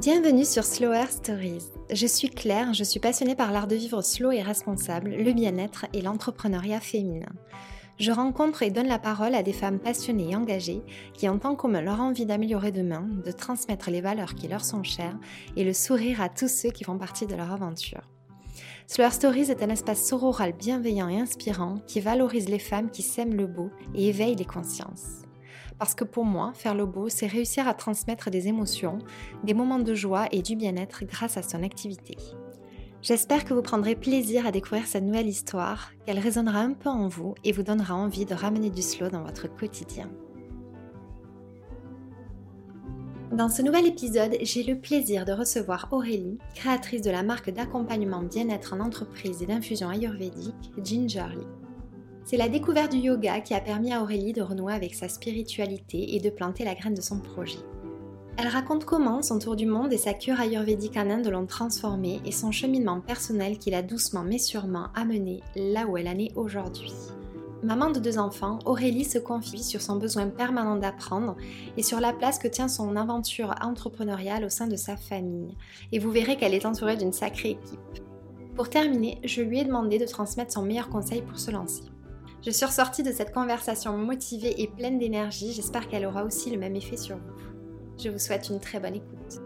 Bienvenue sur Slower Stories. Je suis Claire, je suis passionnée par l'art de vivre slow et responsable, le bien-être et l'entrepreneuriat féminin. Je rencontre et donne la parole à des femmes passionnées et engagées qui ont en commun leur envie d'améliorer demain, de transmettre les valeurs qui leur sont chères et le sourire à tous ceux qui font partie de leur aventure. Slower Stories est un espace sororal bienveillant et inspirant qui valorise les femmes qui sèment le beau et éveille les consciences. Parce que pour moi, faire le beau, c'est réussir à transmettre des émotions, des moments de joie et du bien-être grâce à son activité. J'espère que vous prendrez plaisir à découvrir cette nouvelle histoire, qu'elle résonnera un peu en vous et vous donnera envie de ramener du slow dans votre quotidien. Dans ce nouvel épisode, j'ai le plaisir de recevoir Aurélie, créatrice de la marque d'accompagnement bien-être en entreprise et d'infusion ayurvédique Gingerly. C'est la découverte du yoga qui a permis à Aurélie de renouer avec sa spiritualité et de planter la graine de son projet. Elle raconte comment son tour du monde et sa cure ayurvédique en Inde l'ont transformée et son cheminement personnel qui l'a doucement mais sûrement amené là où elle en est aujourd'hui. Maman de deux enfants, Aurélie se confie sur son besoin permanent d'apprendre et sur la place que tient son aventure entrepreneuriale au sein de sa famille. Et vous verrez qu'elle est entourée d'une sacrée équipe. Pour terminer, je lui ai demandé de transmettre son meilleur conseil pour se lancer. Je suis ressortie de cette conversation motivée et pleine d'énergie. J'espère qu'elle aura aussi le même effet sur vous. Je vous souhaite une très bonne écoute.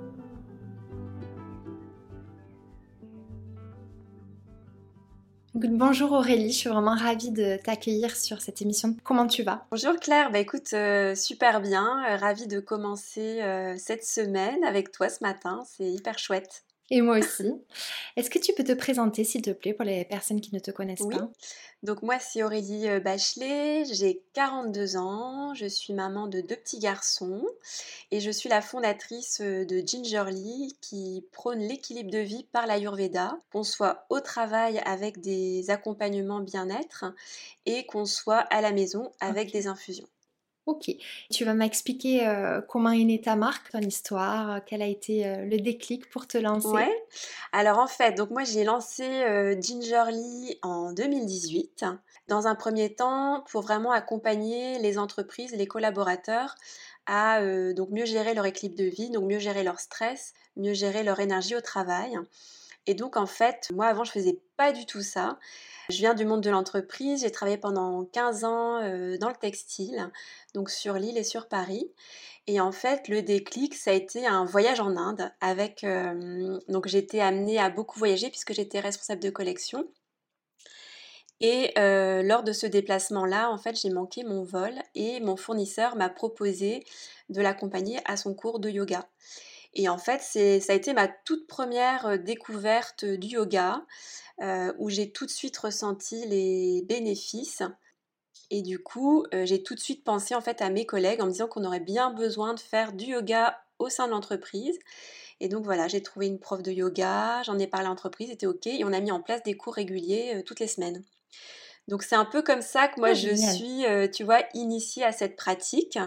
Bonjour Aurélie, je suis vraiment ravie de t'accueillir sur cette émission. Comment tu vas? Bonjour Claire, bah écoute, euh, super bien, euh, ravie de commencer euh, cette semaine avec toi ce matin, c'est hyper chouette. Et moi aussi. Est-ce que tu peux te présenter, s'il te plaît, pour les personnes qui ne te connaissent oui. pas? Donc moi, c'est Aurélie euh, Bachelet, j'ai 42 ans, je suis maman de deux petits garçons et je suis la fondatrice euh, de Gingerly qui prône l'équilibre de vie par l'Ayurveda, qu'on soit au travail avec des accompagnements bien-être et qu'on soit à la maison avec okay. des infusions. Ok. Tu vas m'expliquer euh, comment est née ta marque, ton histoire, euh, quel a été euh, le déclic pour te lancer? Ouais. Alors en fait, donc moi j'ai lancé Gingerly en 2018. Dans un premier temps, pour vraiment accompagner les entreprises, les collaborateurs à donc mieux gérer leur équilibre de vie, donc mieux gérer leur stress, mieux gérer leur énergie au travail. Et donc en fait, moi avant je faisais pas du tout ça. Je viens du monde de l'entreprise, j'ai travaillé pendant 15 ans euh, dans le textile, donc sur Lille et sur Paris. Et en fait, le déclic, ça a été un voyage en Inde avec. Euh, donc, j'étais amenée à beaucoup voyager puisque j'étais responsable de collection. Et euh, lors de ce déplacement-là, en fait, j'ai manqué mon vol et mon fournisseur m'a proposé de l'accompagner à son cours de yoga. Et en fait, ça a été ma toute première découverte du yoga, euh, où j'ai tout de suite ressenti les bénéfices. Et du coup, euh, j'ai tout de suite pensé en fait à mes collègues en me disant qu'on aurait bien besoin de faire du yoga au sein de l'entreprise. Et donc voilà, j'ai trouvé une prof de yoga, j'en ai parlé à l'entreprise, c'était ok, et on a mis en place des cours réguliers euh, toutes les semaines. Donc c'est un peu comme ça que moi oh, je génial. suis, euh, tu vois, initiée à cette pratique.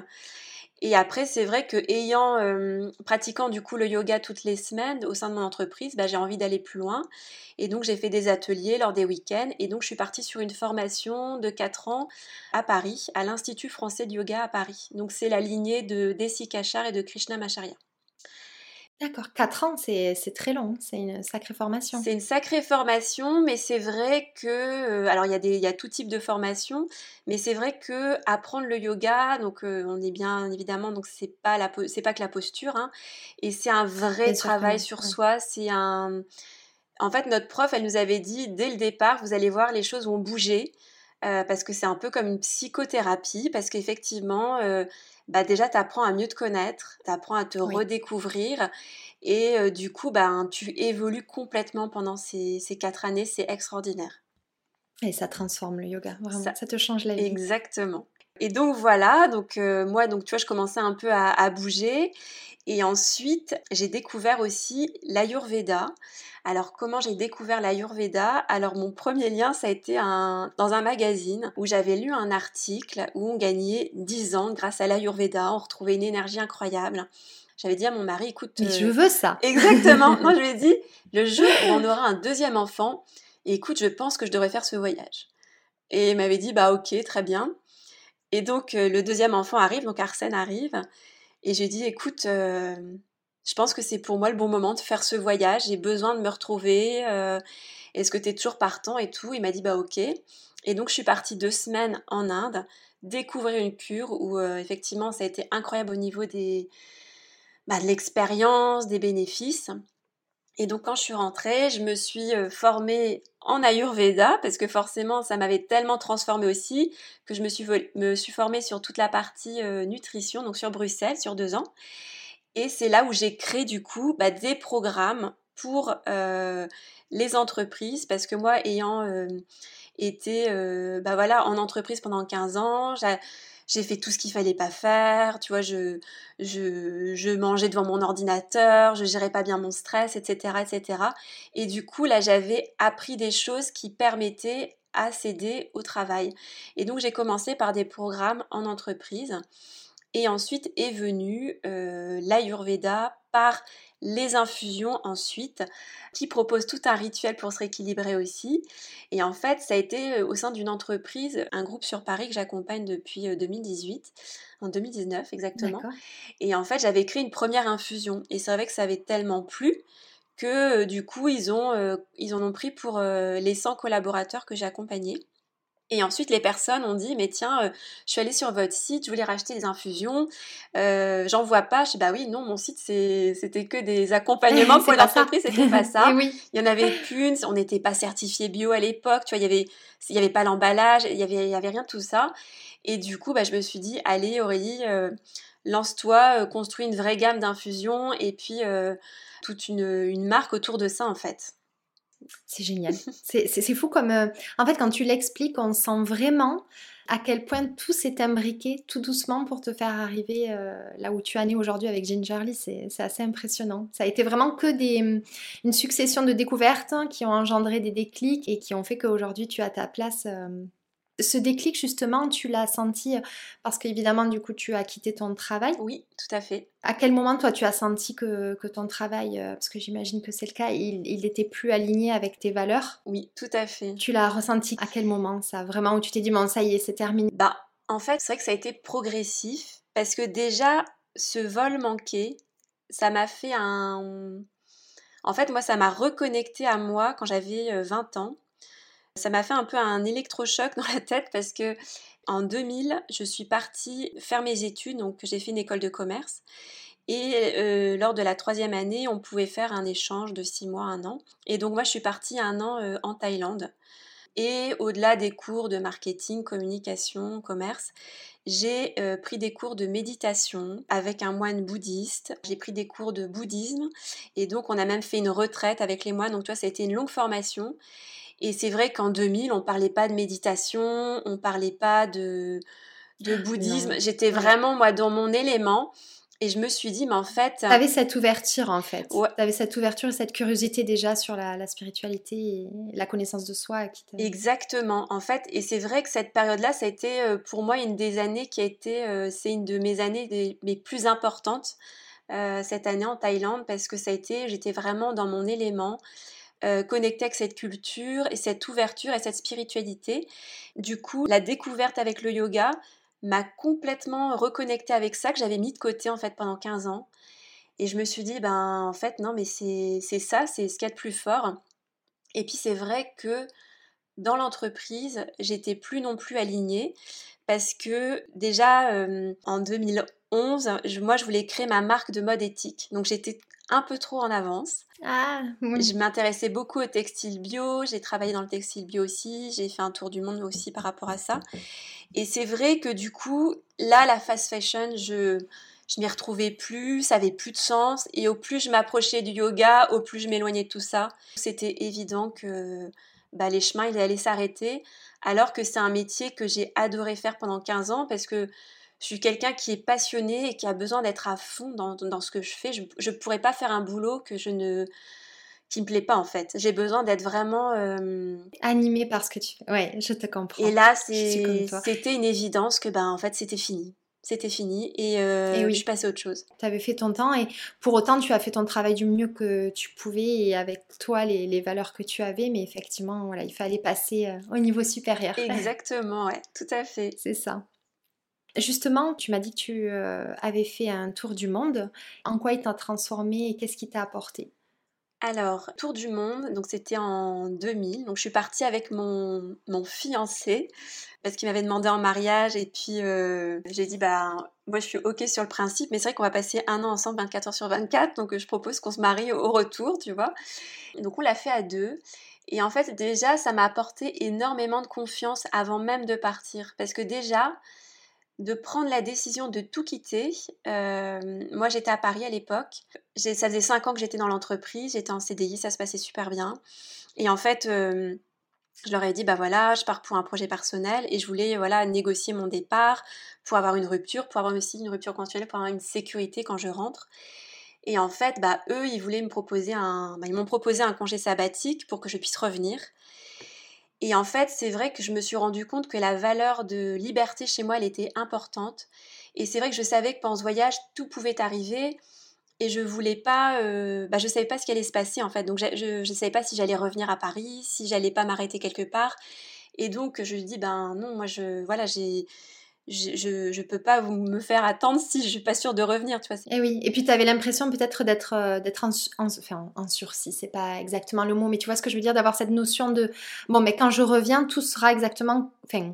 Et après, c'est vrai que ayant euh, pratiquant du coup le yoga toutes les semaines au sein de mon entreprise, bah, j'ai envie d'aller plus loin. Et donc j'ai fait des ateliers lors des week-ends. Et donc je suis partie sur une formation de 4 ans à Paris, à l'Institut français de yoga à Paris. Donc c'est la lignée de Desi Kachar et de Krishna Macharya. D'accord, 4 ans, c'est très long, c'est une sacrée formation. C'est une sacrée formation, mais c'est vrai que, euh, alors il y, a des, il y a tout type de formation, mais c'est vrai que apprendre le yoga, donc euh, on est bien évidemment, donc c'est pas la, c'est pas que la posture, hein, et c'est un vrai bien travail sur ouais. soi, c'est un, en fait notre prof, elle nous avait dit dès le départ, vous allez voir les choses vont bouger, euh, parce que c'est un peu comme une psychothérapie, parce qu'effectivement euh, bah déjà tu apprends à mieux te connaître, tu apprends à te oui. redécouvrir et euh, du coup bah, tu évolues complètement pendant ces, ces quatre années, c'est extraordinaire. Et ça transforme le yoga, vraiment, ça, ça te change la vie. Exactement. Et donc voilà, donc euh, moi donc tu vois je commençais un peu à, à bouger et ensuite j'ai découvert aussi l'Ayurveda. Alors comment j'ai découvert l'Ayurveda? Alors mon premier lien ça a été un, dans un magazine où j'avais lu un article où on gagnait 10 ans grâce à l'Ayurveda, on retrouvait une énergie incroyable. J'avais dit à mon mari, écoute... Mais euh... je veux ça? Exactement Non, je lui ai dit, le jour où on aura un deuxième enfant, écoute, je pense que je devrais faire ce voyage. Et il m'avait dit, bah ok, très bien. Et donc, euh, le deuxième enfant arrive, donc Arsène arrive. Et j'ai dit, écoute, euh, je pense que c'est pour moi le bon moment de faire ce voyage. J'ai besoin de me retrouver. Euh, est-ce que tu es toujours partant et tout? Il m'a dit bah ok. Et donc je suis partie deux semaines en Inde découvrir une cure où euh, effectivement ça a été incroyable au niveau des, bah, de l'expérience, des bénéfices. Et donc quand je suis rentrée, je me suis euh, formée en Ayurveda parce que forcément ça m'avait tellement transformée aussi que je me suis, me suis formée sur toute la partie nutrition, donc sur Bruxelles, sur deux ans. Et c'est là où j'ai créé du coup bah, des programmes pour euh, les entreprises parce que moi ayant euh, été euh, bah, en entreprise pendant 15 ans, j'ai fait tout ce qu'il fallait pas faire, tu vois, je, mangeais devant mon ordinateur, je gérais pas bien mon stress, etc. etc. Et du coup, là, j'avais appris des choses qui permettaient à s'aider au travail. Et donc, j'ai commencé par des programmes en entreprise. Et ensuite est venu euh, l'Ayurveda par les infusions ensuite, qui propose tout un rituel pour se rééquilibrer aussi. Et en fait, ça a été euh, au sein d'une entreprise, un groupe sur Paris que j'accompagne depuis 2018, euh, en 2019 exactement. Et en fait, j'avais créé une première infusion. Et c'est vrai que ça avait tellement plu que du coup, ils, ont, ils en ont pris pour les 100 collaborateurs que j'ai accompagnés. Et ensuite, les personnes ont dit, mais tiens, euh, je suis allée sur votre site, je voulais racheter des infusions, euh, j'en vois pas. Je dis, bah oui, non, mon site, c'était que des accompagnements pour l'entreprise, c'était pas ça. oui. Il y en avait qu'une, on n'était pas certifié bio à l'époque, tu vois, il y avait, il y avait pas l'emballage, il y avait, il y avait rien de tout ça. Et du coup, bah, je me suis dit, allez Aurélie, euh, lance-toi, construis une vraie gamme d'infusions et puis toute une, une marque autour de ça, en fait. C'est génial. C'est fou comme... Euh, en fait, quand tu l'expliques, on sent vraiment à quel point tout s'est imbriqué tout doucement pour te faire arriver euh, là où tu en es aujourd'hui avec Gingerly. C'est assez impressionnant. Ça a été vraiment que des, une succession de découvertes hein, qui ont engendré des déclics et qui ont fait qu'aujourd'hui tu as ta place euh, ce déclic, justement, tu l'as senti parce qu'évidemment, du coup, tu as quitté ton travail. Oui, tout à fait. À quel moment, toi, tu as senti que, ton travail, euh, parce que j'imagine que c'est le cas, il n'était plus aligné avec tes valeurs? Oui, tout à fait. Tu l'as ressenti à quel moment, ça Vraiment, où tu t'es dit, bon, ça y est, c'est terminé? Bah, en fait, c'est vrai que ça a été progressif parce que déjà, ce vol manqué, ça m'a fait un. En fait, moi, ça m'a reconnecté à moi quand j'avais 20 euh, ans ça m'a fait un peu un électrochoc dans la tête parce que en 2000, je suis partie faire mes études, donc j'ai fait une école de commerce. Et euh, lors de la troisième année, on pouvait faire un échange de six mois, un an. Et donc moi, je suis partie un an euh, en Thaïlande. Et au-delà des cours de marketing, communication, commerce, j'ai euh, pris des cours de méditation avec un moine bouddhiste. J'ai pris des cours de bouddhisme. Et donc, on a même fait une retraite avec les moines. Donc, toi, ça a été une longue formation. Et c'est vrai qu'en 2000, on parlait pas de méditation, on parlait pas de, de bouddhisme. J'étais vraiment, moi, dans mon élément. Et je me suis dit, mais en fait. Tu avais cette ouverture, en fait. Tu avais cette ouverture et cette curiosité déjà sur la, spiritualité et la connaissance de soi. Qui Exactement, en fait. Et c'est vrai que cette période-là, ça a été euh, pour moi une des années qui a été. Euh, c'est une de mes années les plus importantes. Euh, cette année en Thaïlande parce que ça a été, j'étais vraiment dans mon élément. Euh, connecter avec cette culture et cette ouverture et cette spiritualité. Du coup, la découverte avec le yoga m'a complètement reconnecté avec ça que j'avais mis de côté en fait pendant 15 ans. Et je me suis dit, ben en fait, non, mais c'est ça, c'est ce qu'il y a de plus fort. Et puis c'est vrai que dans l'entreprise, j'étais plus non plus alignée parce que déjà euh, en 2011, moi je voulais créer ma marque de mode éthique. Donc j'étais un peu trop en avance. Ah, Je m'intéressais beaucoup au textile bio, j'ai travaillé dans le textile bio aussi, j'ai fait un tour du monde aussi par rapport à ça. Et c'est vrai que du coup, là, la fast fashion, je, je m'y retrouvais plus, ça avait plus de sens. Et au plus je m'approchais du yoga, au plus je m'éloignais de tout ça. C'était évident que bah, les chemins, ils allaient s'arrêter. Alors que c'est un métier que j'ai adoré faire pendant 15 ans parce que je suis quelqu'un qui est passionné et qui a besoin d'être à fond dans, dans, ce que je fais. Je ne pourrais pas faire un boulot que je ne qui me plaît pas en fait. J'ai besoin d'être vraiment euh... animée par ce que tu fais. Ouais, je te comprends. Et là, c'était une évidence que ben en fait c'était fini. C'était fini et, euh, je suis passée à autre chose. Tu avais fait ton temps et pour autant tu as fait ton travail du mieux que tu pouvais et avec toi les, les valeurs que tu avais, mais effectivement voilà, il fallait passer euh, au niveau supérieur. Exactement, ouais, tout à fait. C'est ça. Justement, tu m'as dit que tu euh, avais fait un tour du monde. En quoi il t'a transformé et qu'est-ce qui t'a apporté? Alors, tour du monde, donc c'était en 2000. Donc je suis partie avec mon, mon fiancé parce qu'il m'avait demandé en mariage et puis euh, j'ai dit bah moi je suis ok sur le principe, mais c'est vrai qu'on va passer un an ensemble 24 heures sur 24, donc je propose qu'on se marie au retour, tu vois. Donc on l'a fait à deux. Et en fait déjà ça m'a apporté énormément de confiance avant même de partir parce que déjà de prendre la décision de tout quitter. Euh, moi, j'étais à Paris à l'époque. Ça faisait cinq ans que j'étais dans l'entreprise. J'étais en CDI, ça se passait super bien. Et en fait, euh, je leur ai dit, bah voilà, je pars pour un projet personnel et je voulais voilà négocier mon départ pour avoir une rupture, pour avoir aussi une rupture conventionnelle, pour avoir une sécurité quand je rentre. Et en fait, bah eux, ils voulaient me proposer un, bah, ils m'ont proposé un congé sabbatique pour que je puisse revenir. Et en fait, c'est vrai que je me suis rendu compte que la valeur de liberté chez moi, elle était importante. Et c'est vrai que je savais que pendant ce voyage, tout pouvait arriver. Et je voulais pas, euh, bah, je savais pas ce qui allait se passer en fait. Donc je, ne savais pas si j'allais revenir à Paris, si j'allais pas m'arrêter quelque part. Et donc je dis ben non, moi je, voilà, j'ai, je, je, peux pas me faire attendre si je suis pas sûre de revenir, tu vois. Et eh oui, et puis tu avais l'impression peut-être d'être euh, d'être en, enfin, en sursis, c'est pas exactement le mot, mais tu vois ce que je veux dire, d'avoir cette notion de bon, mais quand je reviens, tout sera exactement, enfin,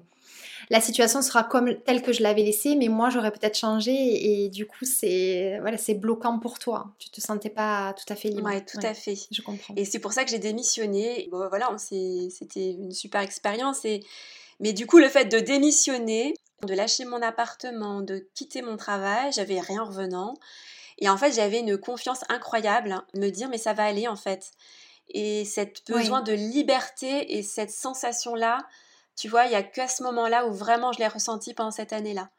la situation sera comme telle que je l'avais laissée, mais moi j'aurais peut-être changé et, du coup c'est voilà, c'est bloquant pour toi. Tu te sentais pas tout à fait libre. Ouais, tout à fait. Je comprends. Et c'est pour ça que j'ai démissionné. Bon, voilà, c'était une super expérience et mais du coup, le fait de démissionner, de lâcher mon appartement, de quitter mon travail, j'avais rien en revenant. Et en fait, j'avais une confiance incroyable, hein, me dire mais ça va aller en fait. Et cette besoin de liberté et cette sensation-là, tu vois, il n'y a qu'à ce moment-là où vraiment je l'ai ressenti pendant cette année-là.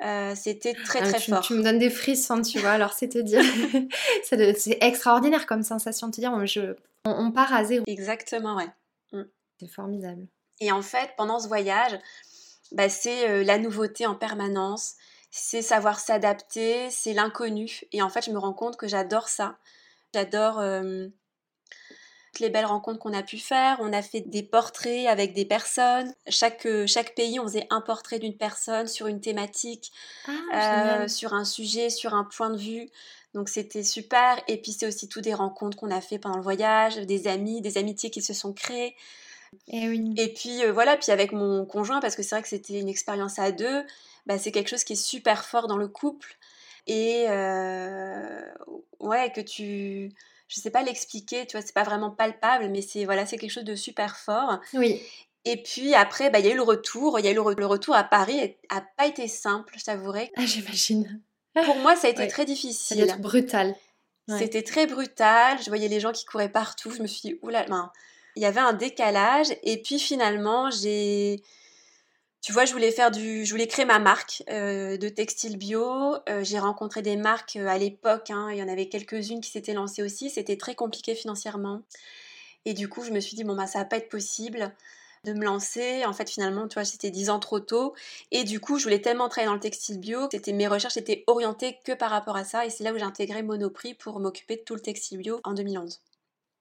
Euh, c'était très ah, très fort. Tu me donnes des frissons, tu vois, alors c'est te dire. c'est extraordinaire comme sensation de te dire, je, on, part à zéro. Exactement, ouais. Mm. C'est formidable. Et en fait, pendant ce voyage, bah, c'est euh, la nouveauté en permanence, c'est savoir s'adapter, c'est l'inconnu. Et en fait, je me rends compte que j'adore ça. J'adore euh, les belles rencontres qu'on a pu faire. On a fait des portraits avec des personnes. Chaque, euh, chaque pays, on faisait un portrait d'une personne sur une thématique, ah, sur un sujet, sur un point de vue. Donc c'était super. Et puis c'est aussi tout des rencontres qu'on a fait pendant le voyage, des amis, des amitiés qui se sont créées. Et, eh oui. et puis euh, voilà, puis avec mon conjoint, parce que c'est vrai que c'était une expérience à deux, bah, c'est quelque chose qui est super fort dans le couple. Et euh, ouais, que tu. Je sais pas l'expliquer, tu vois, c'est pas vraiment palpable, mais c'est voilà, c'est quelque chose de super fort. Oui. Et puis après, bah, il y a eu le retour. Il y a eu le, retour à Paris. A pas été simple, je t'avouerai. Ah, j'imagine. Pour moi, ça a été très difficile. Ça a brutal. C'était très brutal. Je voyais les gens qui couraient partout. Je me suis dit, oula, ben, il y avait un décalage. Et puis finalement, j'ai. Tu vois, je voulais faire du, je voulais créer ma marque euh, de textile bio. Euh, j'ai rencontré des marques euh, à l'époque. Hein, il y en avait quelques-unes qui s'étaient lancées aussi. C'était très compliqué financièrement. Et du coup, je me suis dit bon bah ça va pas être possible de me lancer. En fait, finalement, tu vois, c'était dix ans trop tôt. Et du coup, je voulais tellement travailler dans le textile bio. C'était mes recherches étaient orientées que par rapport à ça. Et c'est là où j'ai intégré Monoprix pour m'occuper de tout le textile bio en 2011.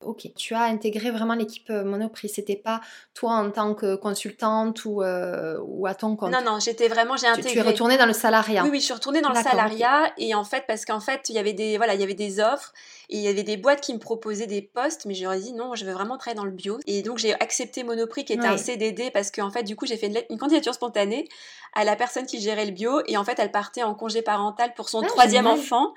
Ok, tu as intégré vraiment l'équipe euh, Monoprix. C'était pas toi en tant que consultante ou, euh, ou à ton compte? Non, non, j'étais vraiment, j'ai intégré. Tu, es retournée dans le salariat. Oui, oui, je suis retournée dans le salariat et en fait, parce qu'en fait, il y avait des, voilà, il y avait des offres et il y avait des boîtes qui me proposaient des postes, mais j'aurais dit non, je veux vraiment travailler dans le bio. Et donc j'ai accepté Monoprix qui était un CDD parce qu'en fait, du coup, j'ai fait une, candidature spontanée à la personne qui gérait le bio et en fait, elle partait en congé parental pour son ah, troisième enfant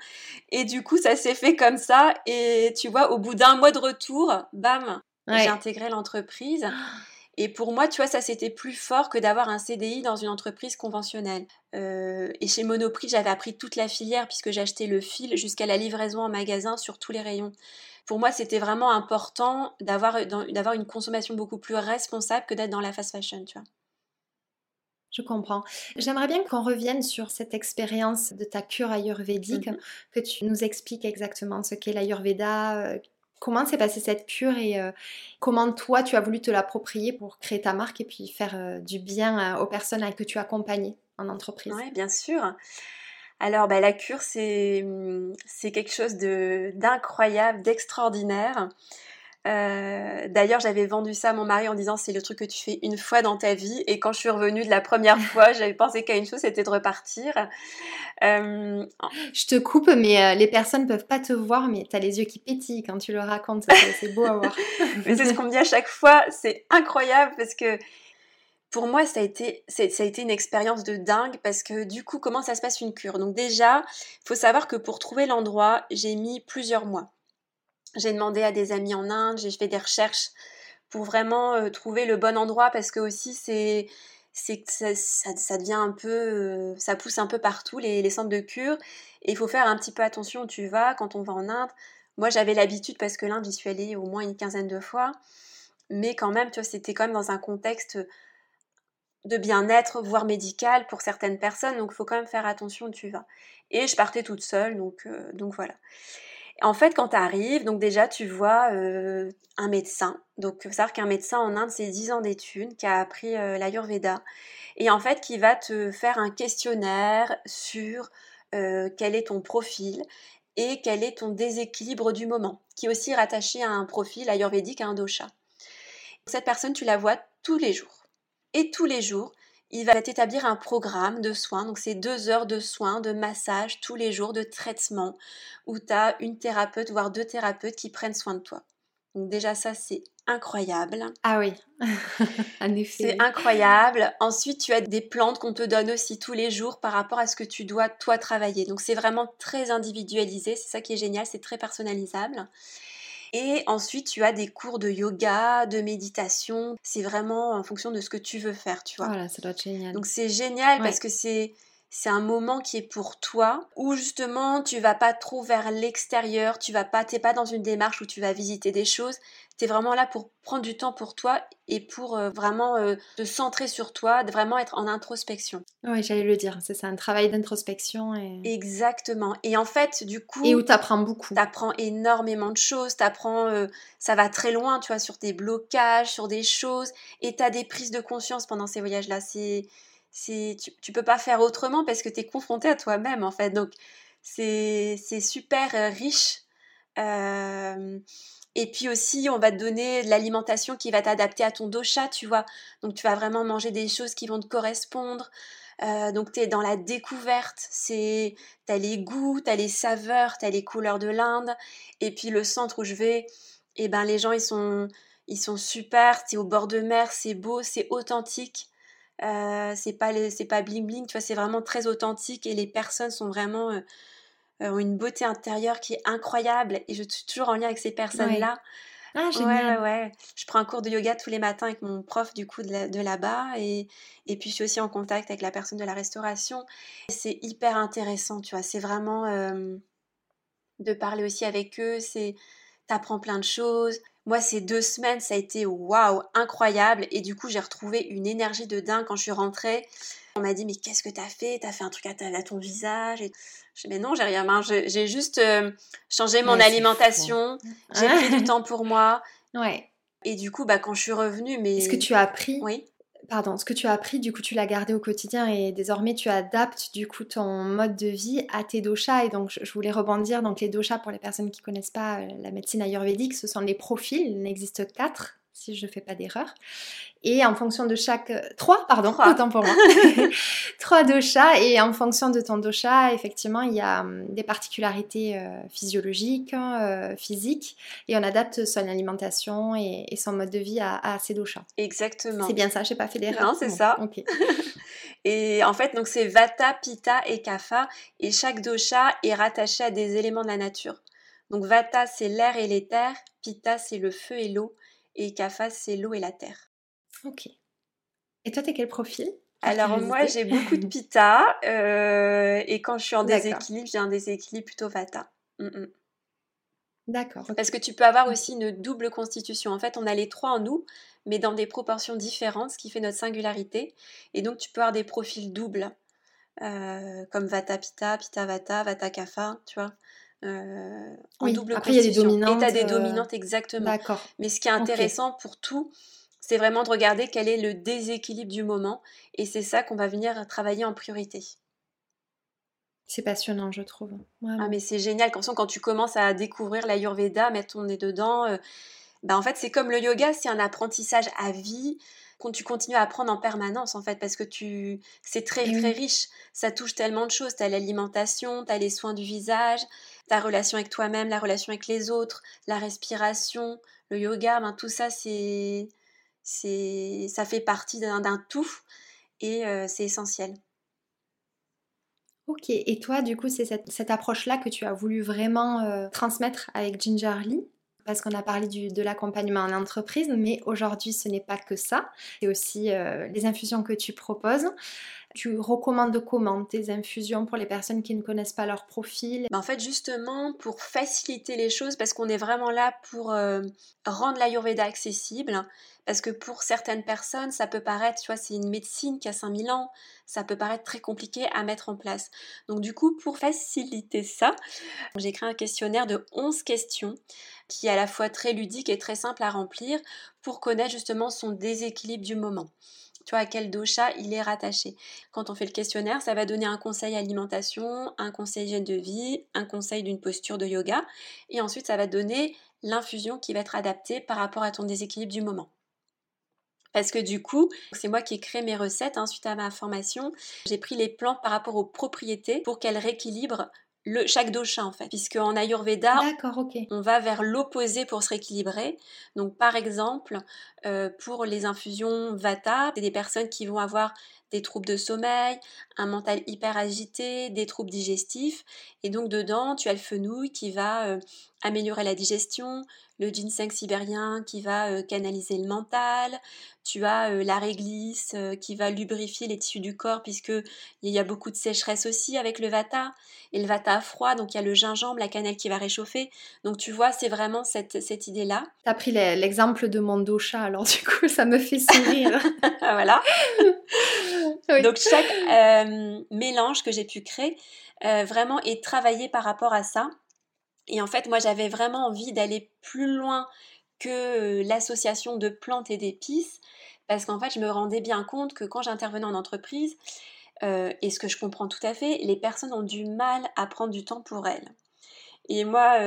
et du coup, ça s'est fait comme ça et tu vois, au bout d'un mois de retour, bam, j'ai intégré l'entreprise. Et pour moi, tu vois, ça c'était plus fort que d'avoir un CDI dans une entreprise conventionnelle. Euh, et chez Monoprix, j'avais appris toute la filière puisque j'achetais le fil jusqu'à la livraison en magasin sur tous les rayons. Pour moi, c'était vraiment important d'avoir, d'avoir une consommation beaucoup plus responsable que d'être dans la fast fashion, tu vois. Je comprends. J'aimerais bien qu'on revienne sur cette expérience de ta cure ayurvédique, mmh que tu nous expliques exactement ce qu'est l'ayurveda, euh, comment s'est passée cette cure et euh, comment toi tu as voulu te l'approprier pour créer ta marque et puis faire euh, du bien aux personnes que tu accompagnes en entreprise? Oui, bien sûr. Alors, bah, la cure, c'est, c'est quelque chose de, d'incroyable, d'extraordinaire. Euh, d'ailleurs, j'avais vendu ça à mon mari en disant c'est le truc que tu fais une fois dans ta vie. Et quand je suis revenue de la première fois, j'avais pensé qu'à une chose, c'était de repartir. Euh, je te coupe, mais euh, les personnes peuvent pas te voir, mais tu as les yeux qui pétillent quand tu le racontes. C'est beau à voir. c'est ce qu'on me dit à chaque fois. C'est incroyable parce que pour moi, ça a été, ça a été une expérience de dingue parce que du coup, comment ça se passe une cure? Donc déjà, il faut savoir que pour trouver l'endroit, j'ai mis plusieurs mois. J'ai demandé à des amis en Inde, j'ai fait des recherches pour vraiment euh, trouver le bon endroit parce que aussi c'est c'est ça, devient un peu euh, ça pousse un peu partout les, les centres de cure et il faut faire un petit peu attention où tu vas quand on va en Inde. Moi j'avais l'habitude parce que l'Inde j'y suis allée au moins une quinzaine de fois, mais quand même tu vois c'était quand même dans un contexte de bien-être, voire médical pour certaines personnes, donc il faut quand même faire attention où tu vas. Et je partais toute seule, donc, euh, donc voilà. En fait, quand tu arrives, donc déjà, tu vois euh, un médecin. Donc, il faut savoir qu'un médecin en Inde, c'est 10 ans d'études, qui a appris euh, l'Ayurveda. Et en fait, qui va te faire un questionnaire sur quel est ton profil et quel est ton déséquilibre du moment, qui est aussi rattaché à un profil ayurvédique, à un dosha. Cette personne, tu la vois tous les jours. Et tous les jours, il va t'établir un programme de soins. Donc, c'est deux heures de soins, de massage tous les jours, de traitement, où tu as une thérapeute, voire deux thérapeutes qui prennent soin de toi. Donc, déjà, ça, c'est incroyable. Ah oui, en effet. C'est incroyable. Ensuite, tu as des plantes qu'on te donne aussi tous les jours par rapport à ce que tu dois, toi, travailler. Donc, c'est vraiment très individualisé. C'est ça qui est génial. C'est très personnalisable. Et ensuite, tu as des cours de yoga, de méditation. C'est vraiment en fonction de ce que tu veux faire, tu vois. Voilà, ça doit être génial. Donc c'est génial parce que c'est c'est un moment qui est pour toi où justement tu vas pas trop vers l'extérieur, tu vas pas t'es pas dans une démarche où tu vas visiter des choses, tu es vraiment là pour prendre du temps pour toi et pour euh, vraiment euh, te centrer sur toi, de vraiment être en introspection. Oui, j'allais le dire, c'est un travail d'introspection et Exactement. Et en fait, du coup Et où tu apprends beaucoup. Tu apprends énormément de choses, tu apprends euh, ça va très loin, tu vois sur tes blocages, sur des choses et tu as des prises de conscience pendant ces voyages là, c'est tu, tu peux pas faire autrement parce que tu es confronté à toi-même en fait. Donc c'est super euh, riche. Euh, et puis aussi, on va te donner de l'alimentation qui va t'adapter à ton dosha, tu vois. Donc tu vas vraiment manger des choses qui vont te correspondre. Euh, donc tu es dans la découverte, c'est tu as les goûts, tu as les saveurs, tu as les couleurs de l'Inde. Et puis le centre où je vais, eh ben les gens ils sont ils sont super, es au bord de mer, c'est beau, c'est authentique. Euh, c'est pas c'est pas bling bling, tu vois, c'est vraiment très authentique et les personnes sont vraiment euh, ont une beauté intérieure qui est incroyable et je suis toujours en lien avec ces personnes là. Ah, génial. Ouais, ouais, Je prends un cours de yoga tous les matins avec mon prof du coup de, là-bas et, et puis je suis aussi en contact avec la personne de la restauration. C'est hyper intéressant, tu vois. C'est vraiment euh, de parler aussi avec eux. C'est t'apprends plein de choses. Moi, ces deux semaines, ça a été waouh, incroyable. Et du coup, j'ai retrouvé une énergie de dingue quand je suis rentrée. On m'a dit, mais qu'est-ce que t'as fait? T'as fait un truc à, ton visage? Et... Je dis, mais non, j'ai rien. J'ai juste euh, changé mon alimentation. J'ai pris du temps pour moi. Ouais. Et du coup, bah, quand je suis revenue, mais... Est-ce que tu as appris Oui pardon, ce que tu as appris, du coup, tu l'as gardé au quotidien et désormais tu adaptes du coup ton mode de vie à tes doshas. Et donc, je voulais rebondir. Donc, les doshas, pour les personnes qui connaissent pas euh, la médecine ayurvédique, ce sont les profils. Il n'existe quatre si je ne fais pas d'erreur. Et en fonction de chaque... Euh, trois, pardon, trois. autant pour moi. trois doshas. Et en fonction de ton dosha, effectivement, il y a hum, des particularités euh, physiologiques, hein, euh, physiques. Et on adapte son alimentation et, son mode de vie à, ces doshas. Exactement. C'est bien ça, je n'ai pas fait d'erreur. Non, c'est ça. et en fait, donc c'est Vata, Pitta et Kapha. Et chaque dosha est rattaché à des éléments de la nature. Donc Vata, c'est l'air et l'éther. Pitta, c'est le feu et l'eau et Kapha, c'est l'eau et la terre. Ok. Et toi, t'es quel profil? Alors moi, j'ai beaucoup de Pitta euh, et quand je suis en déséquilibre, j'ai un déséquilibre plutôt Vata. Mm, mm. D'accord. Parce que tu peux avoir aussi une double constitution. En fait, on a les trois en nous, mais dans des proportions différentes, ce qui fait notre singularité. Et donc, tu peux avoir des profils doubles, euh, comme Vata Pitta, Pitta Vata, Vata Kapha, tu vois. Euh, en double Après, il y a des dominantes. Et tu as des euh, dominantes, exactement. D'accord. Mais ce qui est intéressant pour tout, c'est vraiment de regarder quel est le déséquilibre du moment. Et c'est ça qu'on va venir travailler en priorité. C'est passionnant, je trouve. Ah, mais c'est génial. Quand, quand tu commences à découvrir l'Ayurveda, mettre ton nez dedans, euh, bah, en fait, c'est comme le yoga, c'est un apprentissage à vie tu continues à apprendre en permanence en fait parce que tu c'est très très riche. Ça touche tellement de choses. Tu as l'alimentation tu as les soins du visage ta relation avec toi-même la relation avec les autres la respiration le yoga ben, tout ça c'est c'est ça fait partie d'un tout et euh, c'est essentiel. Ok, et toi, du coup, c'est cette, approche-là que tu as voulu vraiment euh, transmettre avec Gingerly parce qu'on a parlé de l'accompagnement en entreprise, mais aujourd'hui ce n'est pas que ça, c'est aussi euh, les infusions que tu proposes. Tu recommandes comment tes infusions pour les personnes qui ne connaissent pas leur profil? Ben, En fait, justement, pour faciliter les choses, parce qu'on est vraiment là pour euh, rendre l'Ayurveda accessible, parce que pour certaines personnes, ça peut paraître, tu vois, c'est une médecine qui a 5000 ans, ça peut paraître très compliqué à mettre en place. Donc du coup, pour faciliter ça, j'ai créé un questionnaire de 11 questions qui est à la fois très ludique et très simple à remplir pour connaître justement son déséquilibre du moment. Tu vois à quel dosha il est rattaché. Quand on fait le questionnaire, ça va donner un conseil alimentation, un conseil hygiène de vie, un conseil d'une posture de yoga, et ensuite ça va donner l'infusion qui va être adaptée par rapport à ton déséquilibre du moment. Parce que du coup, c'est moi qui ai créé mes recettes hein, suite à ma formation. J'ai pris les plantes par rapport aux propriétés pour qu'elles rééquilibrent le, chaque dosha en fait. Puisque en Ayurveda, on va vers l'opposé pour se rééquilibrer. Donc par exemple, euh, pour les infusions Vata, c'est des personnes qui vont avoir des troubles de sommeil, un mental hyper agité, des troubles digestifs. Et donc dedans, tu as le fenouil qui va euh, améliorer la digestion, le ginseng sibérien qui va euh, canaliser le mental, tu as euh, la réglisse qui va lubrifier les tissus du corps puisque il y a beaucoup de sécheresse aussi avec le vata et le vata froid donc il y a le gingembre, la cannelle qui va réchauffer. Donc tu vois, c'est vraiment cette, cette idée-là. Tu as pris l'exemple de mon dosha alors du coup ça me fait sourire. voilà. Donc chaque euh, mélange que j'ai pu créer euh, vraiment est travaillé par rapport à ça. Et en fait, moi j'avais vraiment envie d'aller plus loin que l'association de plantes et d'épices, parce qu'en fait je me rendais bien compte que quand j'intervenais en entreprise, et ce que je comprends tout à fait, les personnes ont du mal à prendre du temps pour elles. Et moi,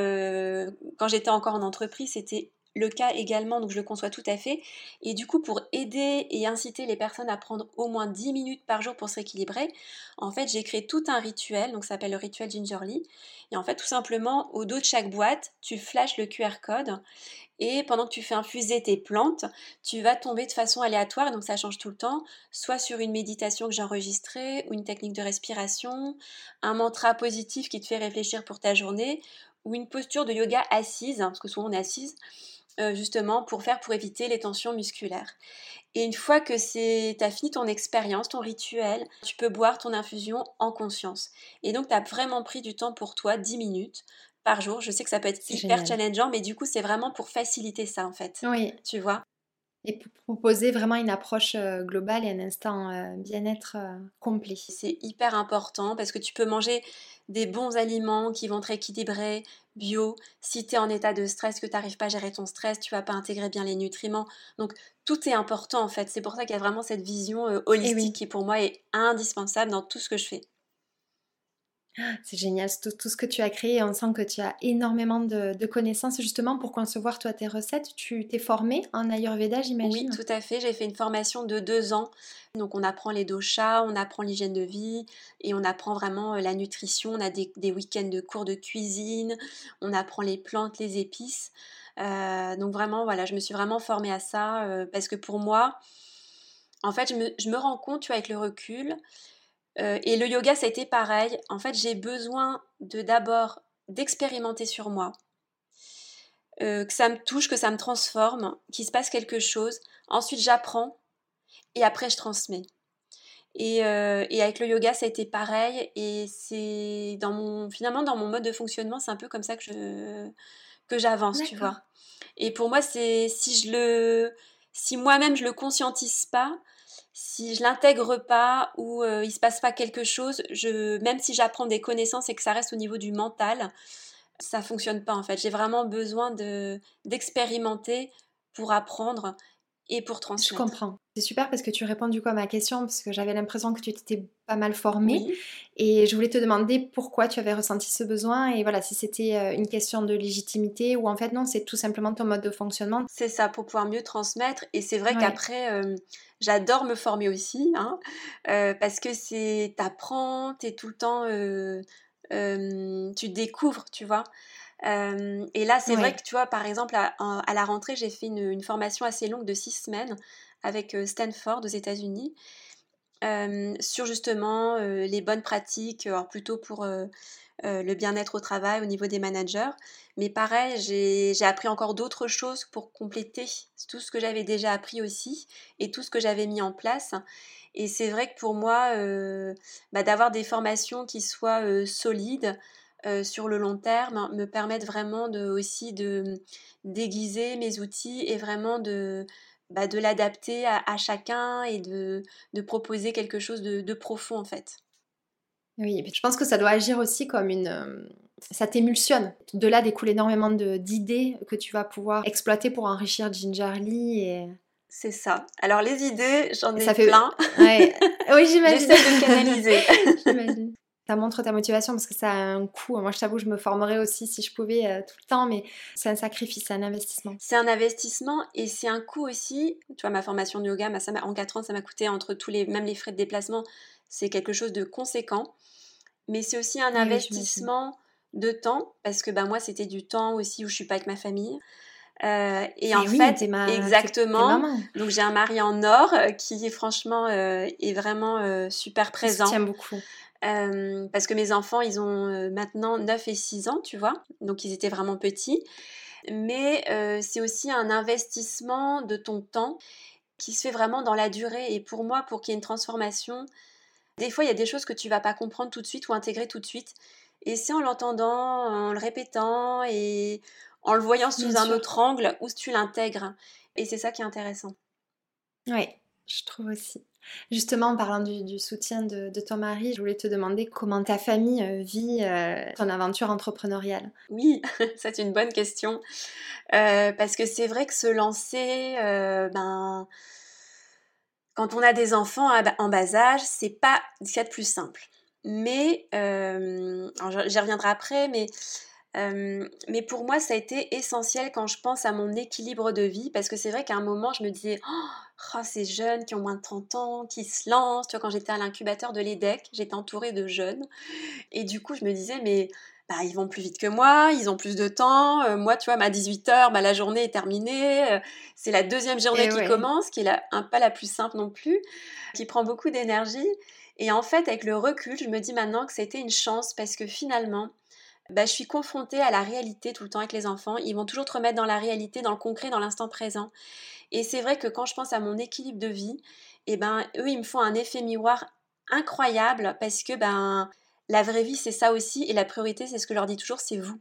quand j'étais encore en entreprise, c'était le cas également, donc je le conçois tout à fait. Et du coup, pour aider et inciter les personnes à prendre au moins 10 minutes par jour pour se rééquilibrer, en fait, j'ai créé tout un rituel, donc ça s'appelle le rituel Gingerly. Et en fait, tout simplement, au dos de chaque boîte, tu flashes le QR code et pendant que tu fais infuser tes plantes, tu vas tomber de façon aléatoire, donc ça change tout le temps, soit sur une méditation que j'ai enregistrée, ou une technique de respiration, un mantra positif qui te fait réfléchir pour ta journée, ou une posture de yoga assise, hein, parce que souvent on est assise, euh, justement pour faire pour éviter les tensions musculaires. Et une fois que c'est as fini ton expérience, ton rituel, tu peux boire ton infusion en conscience. Et donc tu as vraiment pris du temps pour toi, 10 minutes par jour. Je sais que ça peut être hyper challengeant, mais du coup c'est vraiment pour faciliter ça en fait. Oui. Tu vois? Et pour proposer vraiment une approche euh, globale et un instant euh, bien-être complet. C'est hyper important parce que tu peux manger des bons aliments qui vont être équilibrés, bio. Si tu es en état de stress, que tu n'arrives pas à gérer ton stress, tu vas pas intégrer bien les nutriments. Donc tout est important en fait. C'est pour ça qu'il y a vraiment cette vision euh, eh holistique qui pour moi est indispensable dans tout ce que je fais. C'est génial, tout, tout, ce que tu as créé. On sent que tu as énormément de, connaissances justement pour concevoir toi tes recettes. Tu t'es formée en Ayurveda, j'imagine Oui, tout à fait. J'ai fait une formation de deux ans. Donc on apprend les doshas, on apprend l'hygiène de vie et on apprend vraiment euh, la nutrition. On a des, week-ends de cours de cuisine, on apprend les plantes, les épices. Euh, donc vraiment, voilà, je me suis vraiment formée à ça euh, parce que pour moi, en fait, je me, je me rends compte, tu vois, avec le recul, euh, et le yoga, ça a été pareil. En fait, j'ai besoin de d'abord d'expérimenter sur moi, euh, que ça me touche, que ça me transforme, qu'il se passe quelque chose. Ensuite, j'apprends et après, je transmets. Et, euh, et, avec le yoga, ça a été pareil. Et c'est dans mon, finalement, dans mon mode de fonctionnement, c'est un peu comme ça que je que j'avance, tu vois. Et pour moi, c'est si je le, si moi-même je le conscientise pas, si je l'intègre pas ou euh, il se passe pas quelque chose, même si j'apprends des connaissances et que ça reste au niveau du mental, ça fonctionne pas en fait. J'ai vraiment besoin de d'expérimenter pour apprendre et pour transmettre. Je comprends. C'est super parce que tu réponds du coup à ma question parce que j'avais l'impression que tu t'étais pas mal formée et je voulais te demander pourquoi tu avais ressenti ce besoin et voilà si c'était euh, une question de légitimité ou en fait non c'est tout simplement ton mode de fonctionnement. C'est ça pour pouvoir mieux transmettre et c'est vrai qu'après euh, j'adore me former aussi hein, euh, parce que c'est t'apprends, t'es tout le temps, tu découvres, tu vois et là, c'est vrai que tu vois, par exemple, à, la rentrée, j'ai fait une, formation assez longue de six semaines avec Stanford aux États-Unis sur justement les bonnes pratiques, alors plutôt pour le bien-être au travail au niveau des managers. Mais pareil, j'ai appris encore d'autres choses pour compléter tout ce que j'avais déjà appris aussi et tout ce que j'avais mis en place. Et c'est vrai que pour moi, bah, d'avoir des formations qui soient solides, euh, sur le long terme me permettent vraiment de, aussi de déguiser mes outils et vraiment de, bah, de l'adapter à, chacun et de, de, proposer quelque chose de, profond en fait. Oui, je pense que ça doit agir aussi comme une... Euh, ça t'émulsionne. De là découle énormément d'idées que tu vas pouvoir exploiter pour enrichir Gingerly et... C'est ça. Alors les idées, j'en ai plein. Oui, j'imagine. J'essaie de canaliser. j'imagine ça montre ta motivation parce que ça a un coût. Moi, je t'avoue, je me formerais aussi si je pouvais euh, tout le temps, mais c'est un sacrifice, c'est un investissement. C'est un investissement et c'est un coût aussi. Tu vois, ma formation de yoga, ça en 4 ans, ça m'a coûté entre tous les, même les frais de déplacement, c'est quelque chose de conséquent. Mais c'est aussi un investissement de temps parce que bah, moi, c'était du temps aussi où je suis pas avec ma famille. Euh, et, en fait, exactement. donc j'ai un mari en or euh, qui franchement est vraiment super présent. J'aime beaucoup. Euh, parce que mes enfants, ils ont euh, maintenant 9 et 6 ans, tu vois, donc ils étaient vraiment petits. Mais euh, c'est aussi un investissement de ton temps qui se fait vraiment dans la durée. Et pour moi, pour qu'il y ait une transformation, des fois, il y a des choses que tu vas pas comprendre tout de suite ou intégrer tout de suite. Et c'est en l'entendant, en le répétant et en le voyant sous un autre angle où tu l'intègres. Et c'est ça qui est intéressant. Oui, je trouve aussi. Justement, en parlant du, soutien de, ton mari, je voulais te demander comment ta famille euh, vit euh, ton aventure entrepreneuriale. Oui, c'est une bonne question. Euh, parce que c'est vrai que se lancer, ben, quand on a des enfants en bas âge, c'est pas ce qu'il y a de plus simple. Mais, j'y reviendrai après, mais mais pour moi, ça a été essentiel quand je pense à mon équilibre de vie, parce que c'est vrai qu'à un moment, je me disais, oh, oh, ces jeunes qui ont moins de 30 ans, qui se lancent. Tu vois, quand j'étais à l'incubateur de l'EDEC, j'étais entourée de jeunes. Et du coup, je me disais, mais bah, ils vont plus vite que moi, ils ont plus de temps. Euh, moi, tu vois, ma 18h, bah, la journée est terminée. Euh, c'est la deuxième journée qui commence, qui est la, un, pas la plus simple non plus, qui prend beaucoup d'énergie. Et en fait, avec le recul, je me dis maintenant que c'était une chance parce que finalement, bah, je suis confrontée à la réalité tout le temps avec les enfants. Ils vont toujours te remettre dans la réalité, dans le concret, dans l'instant présent. Et c'est vrai que quand je pense à mon équilibre de vie, eh ben, eux, ils me font un effet miroir incroyable parce que ben, la vraie vie, c'est ça aussi. Et la priorité, c'est ce que je leur dis toujours, c'est vous.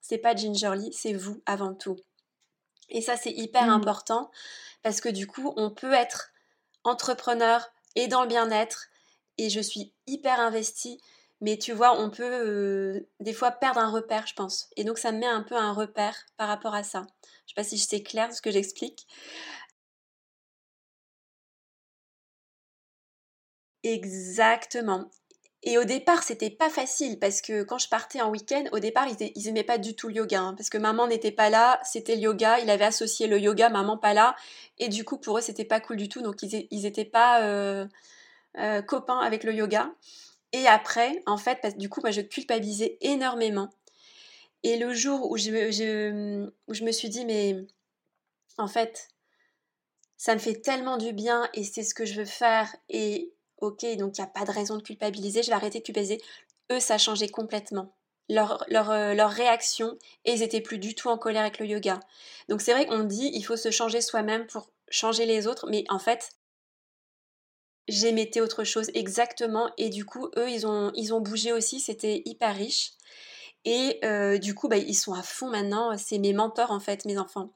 C'est pas Gingerly, c'est vous avant tout. Et ça, c'est hyper mmh. important parce que du coup, on peut être entrepreneur et dans le bien-être. Et je suis hyper investie mais tu vois, on peut euh, des fois perdre un repère, je pense. Et donc ça me met un peu un repère par rapport à ça. Je sais pas si c'est clair ce que j'explique. Exactement. Et au départ, c'était pas facile parce que quand je partais en week-end, au départ, ils, ils aimaient pas du tout le yoga hein, parce que maman n'était pas là, c'était le yoga, il avait associé le yoga, maman pas là, et du coup pour eux c'était pas cool du tout, donc ils, ils étaient pas euh, euh, copains avec le yoga. Et après, en fait, du coup, moi, je culpabilisais énormément. Et le jour où je, me suis dit, mais en fait, ça me fait tellement du bien et c'est ce que je veux faire. Et ok, donc il n'y a pas de raison de culpabiliser, je vais arrêter de culpabiliser. Eux, ça a changé complètement. Euh, leur, réaction et ils étaient plus du tout en colère avec le yoga. Donc c'est vrai qu'on dit il faut se changer soi-même pour changer les autres, mais en fait j'émettais autre chose exactement et du coup eux ils ont, ils ont bougé aussi, c'était hyper riche. Et euh, du coup, bah, ils sont à fond maintenant. C'est mes mentors, en fait, mes enfants.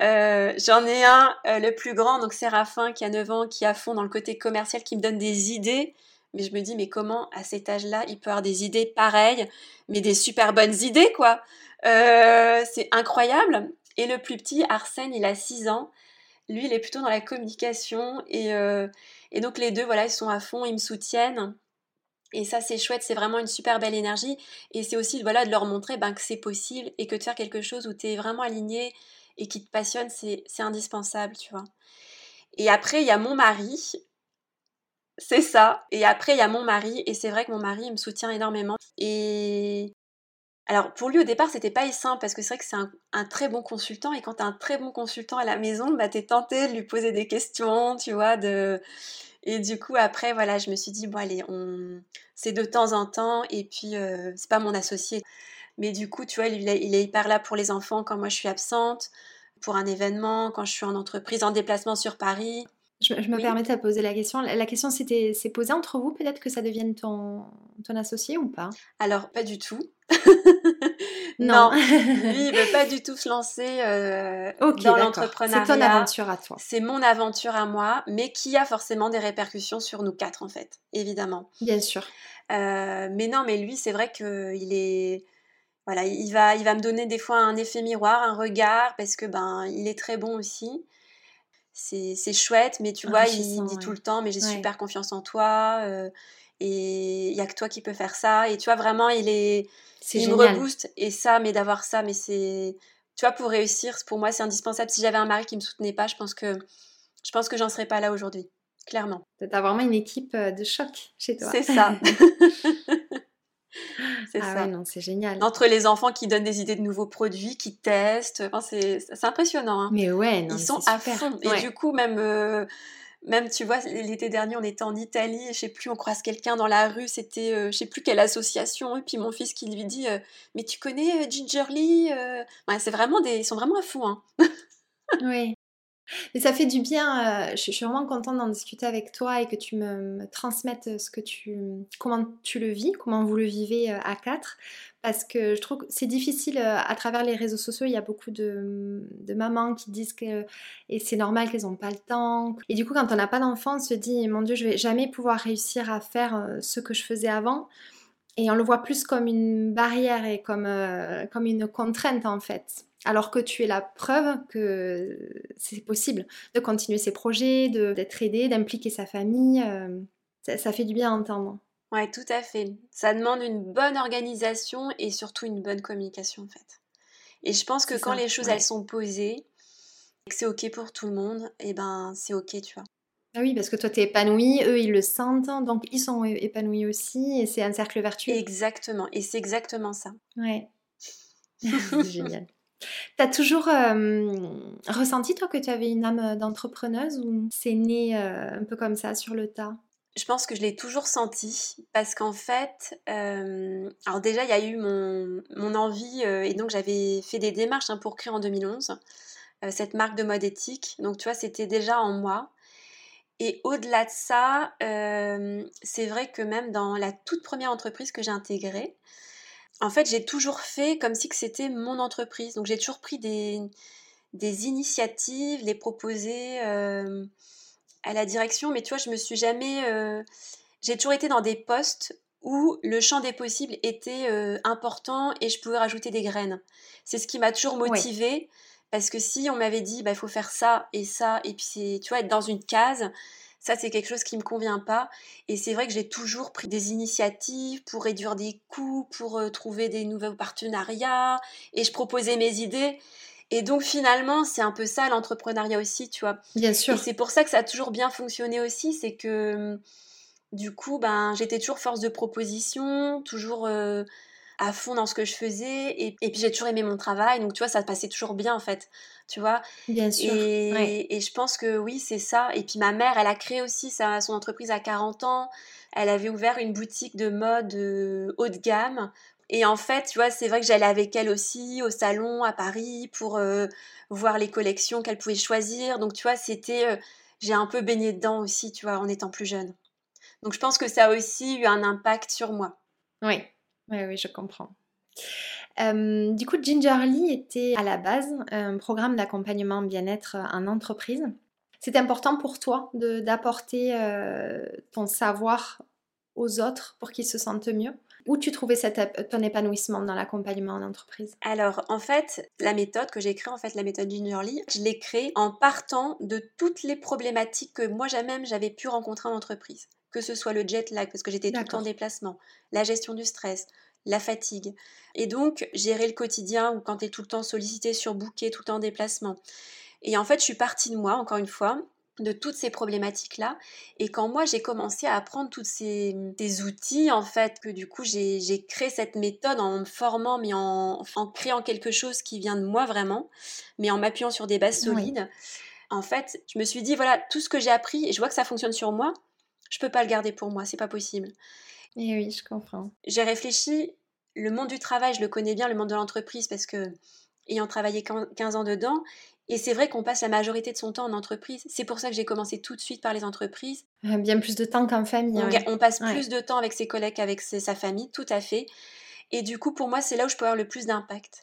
Euh, j'en ai un, euh, le plus grand, donc Séraphin, qui a 9 ans, qui est à fond dans le côté commercial, qui me donne des idées. Mais je me dis, mais comment, à cet âge-là, il peut avoir des idées pareilles, mais des super bonnes idées, quoi. c'est incroyable. Et le plus petit, Arsène, il a 6 ans. Lui, il est plutôt dans la communication. Et, et donc, les deux, voilà, ils sont à fond, ils me soutiennent. Et ça, c'est chouette, c'est vraiment une super belle énergie. Et c'est aussi voilà, de leur montrer ben, que c'est possible et que de faire quelque chose où tu es vraiment aligné et qui te passionne, c'est indispensable, tu vois. Et après, il y a mon mari. C'est ça. Et après, il y a mon mari. Et c'est vrai que mon mari, il me soutient énormément. Et alors, pour lui, au départ, c'était pas simple parce que c'est vrai que c'est un, très bon consultant. Et quand tu as un très bon consultant à la maison, bah, tu es tenté de lui poser des questions, tu vois, de et du coup, après, voilà, je me suis dit, bon, allez, on... c'est de temps en temps, et puis euh, c'est pas mon associé. Mais du coup, tu vois, il il est hyper là pour les enfants quand moi je suis absente, pour un événement, quand je suis en entreprise, en déplacement sur Paris. Je, me permets de poser la question. La question s'était s'est posée entre vous, peut-être que ça devienne ton, ton associé ou pas? Alors, pas du tout. non. lui, il veut pas du tout se lancer euh, dans l'entrepreneuriat. C'est ton aventure à toi. C'est mon aventure à moi, mais qui a forcément des répercussions sur nous quatre, en fait, évidemment. Bien sûr. Euh, mais non, mais lui, c'est vrai qu'il est voilà, il va, il va me donner des fois un effet miroir, un regard, parce que ben, il est très bon aussi c'est chouette, mais tu vois, il dit tout le temps, mais j'ai super confiance en toi, euh, et il y a que toi qui peux faire ça. Et tu vois, vraiment, il est, il me rebooste. Et ça, mais d'avoir ça, mais c'est, tu vois, pour réussir, pour moi, c'est indispensable. Si j'avais un mari qui me soutenait pas, je pense que, je pense que j'en serais pas là aujourd'hui, clairement. T'as vraiment une équipe euh, de choc chez toi. C'est ça. C'est ah ça. non, c'est génial. Entre les enfants qui donnent des idées de nouveaux produits, qui testent, enfin, c'est impressionnant. Hein. Mais ouais, non, ils sont à fond. Et du coup, même, euh, même tu vois, l'été dernier, on était en Italie, je sais plus, on croise quelqu'un dans la rue, c'était, euh, je sais plus quelle association, et puis mon fils qui lui dit, euh, mais tu connais Gingerly ouais, C'est vraiment des, ils sont vraiment à fond. Hein. oui. Mais ça fait du bien, euh, je, suis vraiment contente d'en discuter avec toi et que tu me, transmettes ce que tu, comment tu le vis, comment vous le vivez euh, à quatre. Parce que je trouve que c'est difficile euh, à travers les réseaux sociaux. Il y a beaucoup de, mamans qui disent que c'est normal qu'elles n'ont pas le temps. Et du coup, quand on n'a pas d'enfant, on se dit mon Dieu, je vais jamais pouvoir réussir à faire ce que je faisais avant. Et on le voit plus comme une barrière et comme, comme une contrainte en fait alors que tu es la preuve que c'est possible de continuer ses projets, d'être aidé, d'impliquer sa famille. Euh, ça, fait du bien à entendre. Ouais, tout à fait. Ça demande une bonne organisation et surtout une bonne communication en fait. Et je pense que quand les choses elles sont posées et que c'est ok pour tout le monde, et eh ben c'est ok, tu vois. Ah oui, parce que toi, tu es épanoui, eux, ils le sentent, donc ils sont épanouis aussi, et c'est un cercle vertueux. Exactement, et c'est exactement ça. Ouais. c'est génial. T'as toujours ressenti, toi, que tu avais une âme d'entrepreneuse ou c'est né un peu comme ça, sur le tas? Je pense que je l'ai toujours senti parce qu'en fait, alors déjà, il y a eu mon, mon envie et donc j'avais fait des démarches hein, pour créer en 2011 cette marque de mode éthique. Donc tu vois, c'était déjà en moi. Et au-delà de ça, c'est vrai que même dans la toute première entreprise que j'ai intégrée, en fait, j'ai toujours fait comme si que c'était mon entreprise. Donc, j'ai toujours pris des, des initiatives, les proposer euh, à la direction. Mais tu vois, je me suis jamais. Euh, j'ai toujours été dans des postes où le champ des possibles était euh, important et je pouvais rajouter des graines. C'est ce qui m'a toujours motivée. Parce que si on m'avait dit, bah, il faut faire ça et ça, et puis tu vois, être dans une case, ça, c'est quelque chose qui me convient pas. Et c'est vrai que j'ai toujours pris des initiatives pour réduire des coûts, pour euh, trouver des nouveaux partenariats. Et je proposais mes idées. Et donc finalement, c'est un peu ça l'entrepreneuriat aussi, tu vois. Bien sûr. Et c'est pour ça que ça a toujours bien fonctionné aussi, c'est que du coup, ben, j'étais toujours force de proposition, toujours euh, à fond dans ce que je faisais. Et, puis j'ai toujours aimé mon travail, donc tu vois, ça passait toujours bien en fait, tu vois? Bien sûr. Et, je pense que oui, c'est ça. Et puis ma mère, elle a créé aussi sa, son entreprise à 40 ans. Elle avait ouvert une boutique de mode euh, haut de gamme. Et en fait, tu vois, c'est vrai que j'allais avec elle aussi au salon à Paris pour euh, voir les collections qu'elle pouvait choisir. Donc tu vois, c'était, euh, j'ai un peu baigné dedans aussi, tu vois, en étant plus jeune. Donc je pense que ça a aussi eu un impact sur moi. Oui, oui, oui, je comprends. du coup, Gingerly était à la base un programme d'accompagnement bien-être en entreprise. C'est important pour toi d'apporter ton savoir aux autres pour qu'ils se sentent mieux? Où tu trouvais ton épanouissement dans l'accompagnement en entreprise? Alors, en fait, la méthode que j'ai créée, en fait, la méthode Lee, je l'ai créée en partant de toutes les problématiques que moi même j'avais pu rencontrer en entreprise. Que ce soit le jet lag, parce que j'étais tout le temps en déplacement, la gestion du stress, la fatigue. Et donc, gérer le quotidien ou quand tu es tout le temps sollicité, surbooké, tout le temps en déplacement. Et en fait, je suis partie de moi, encore une fois, de toutes ces problématiques-là. Et quand moi, j'ai commencé à apprendre tous ces, outils, en fait, que du coup, j'ai créé cette méthode en me formant, mais en, en, créant quelque chose qui vient de moi vraiment, mais en m'appuyant sur des bases solides. En fait, je me suis dit, voilà, tout ce que j'ai appris, et je vois que ça fonctionne sur moi, je peux pas le garder pour moi, c'est pas possible. Et oui, je comprends. J'ai réfléchi, le monde du travail, je le connais bien, le monde de l'entreprise, parce que ayant travaillé 15 ans dedans, et c'est vrai qu'on passe la majorité de son temps en entreprise. C'est pour ça que j'ai commencé tout de suite par les entreprises. Bien plus de temps qu'en famille. On, passe plus de temps avec ses collègues qu'avec sa famille, tout à fait. Et du coup, pour moi, c'est là où je peux avoir le plus d'impact.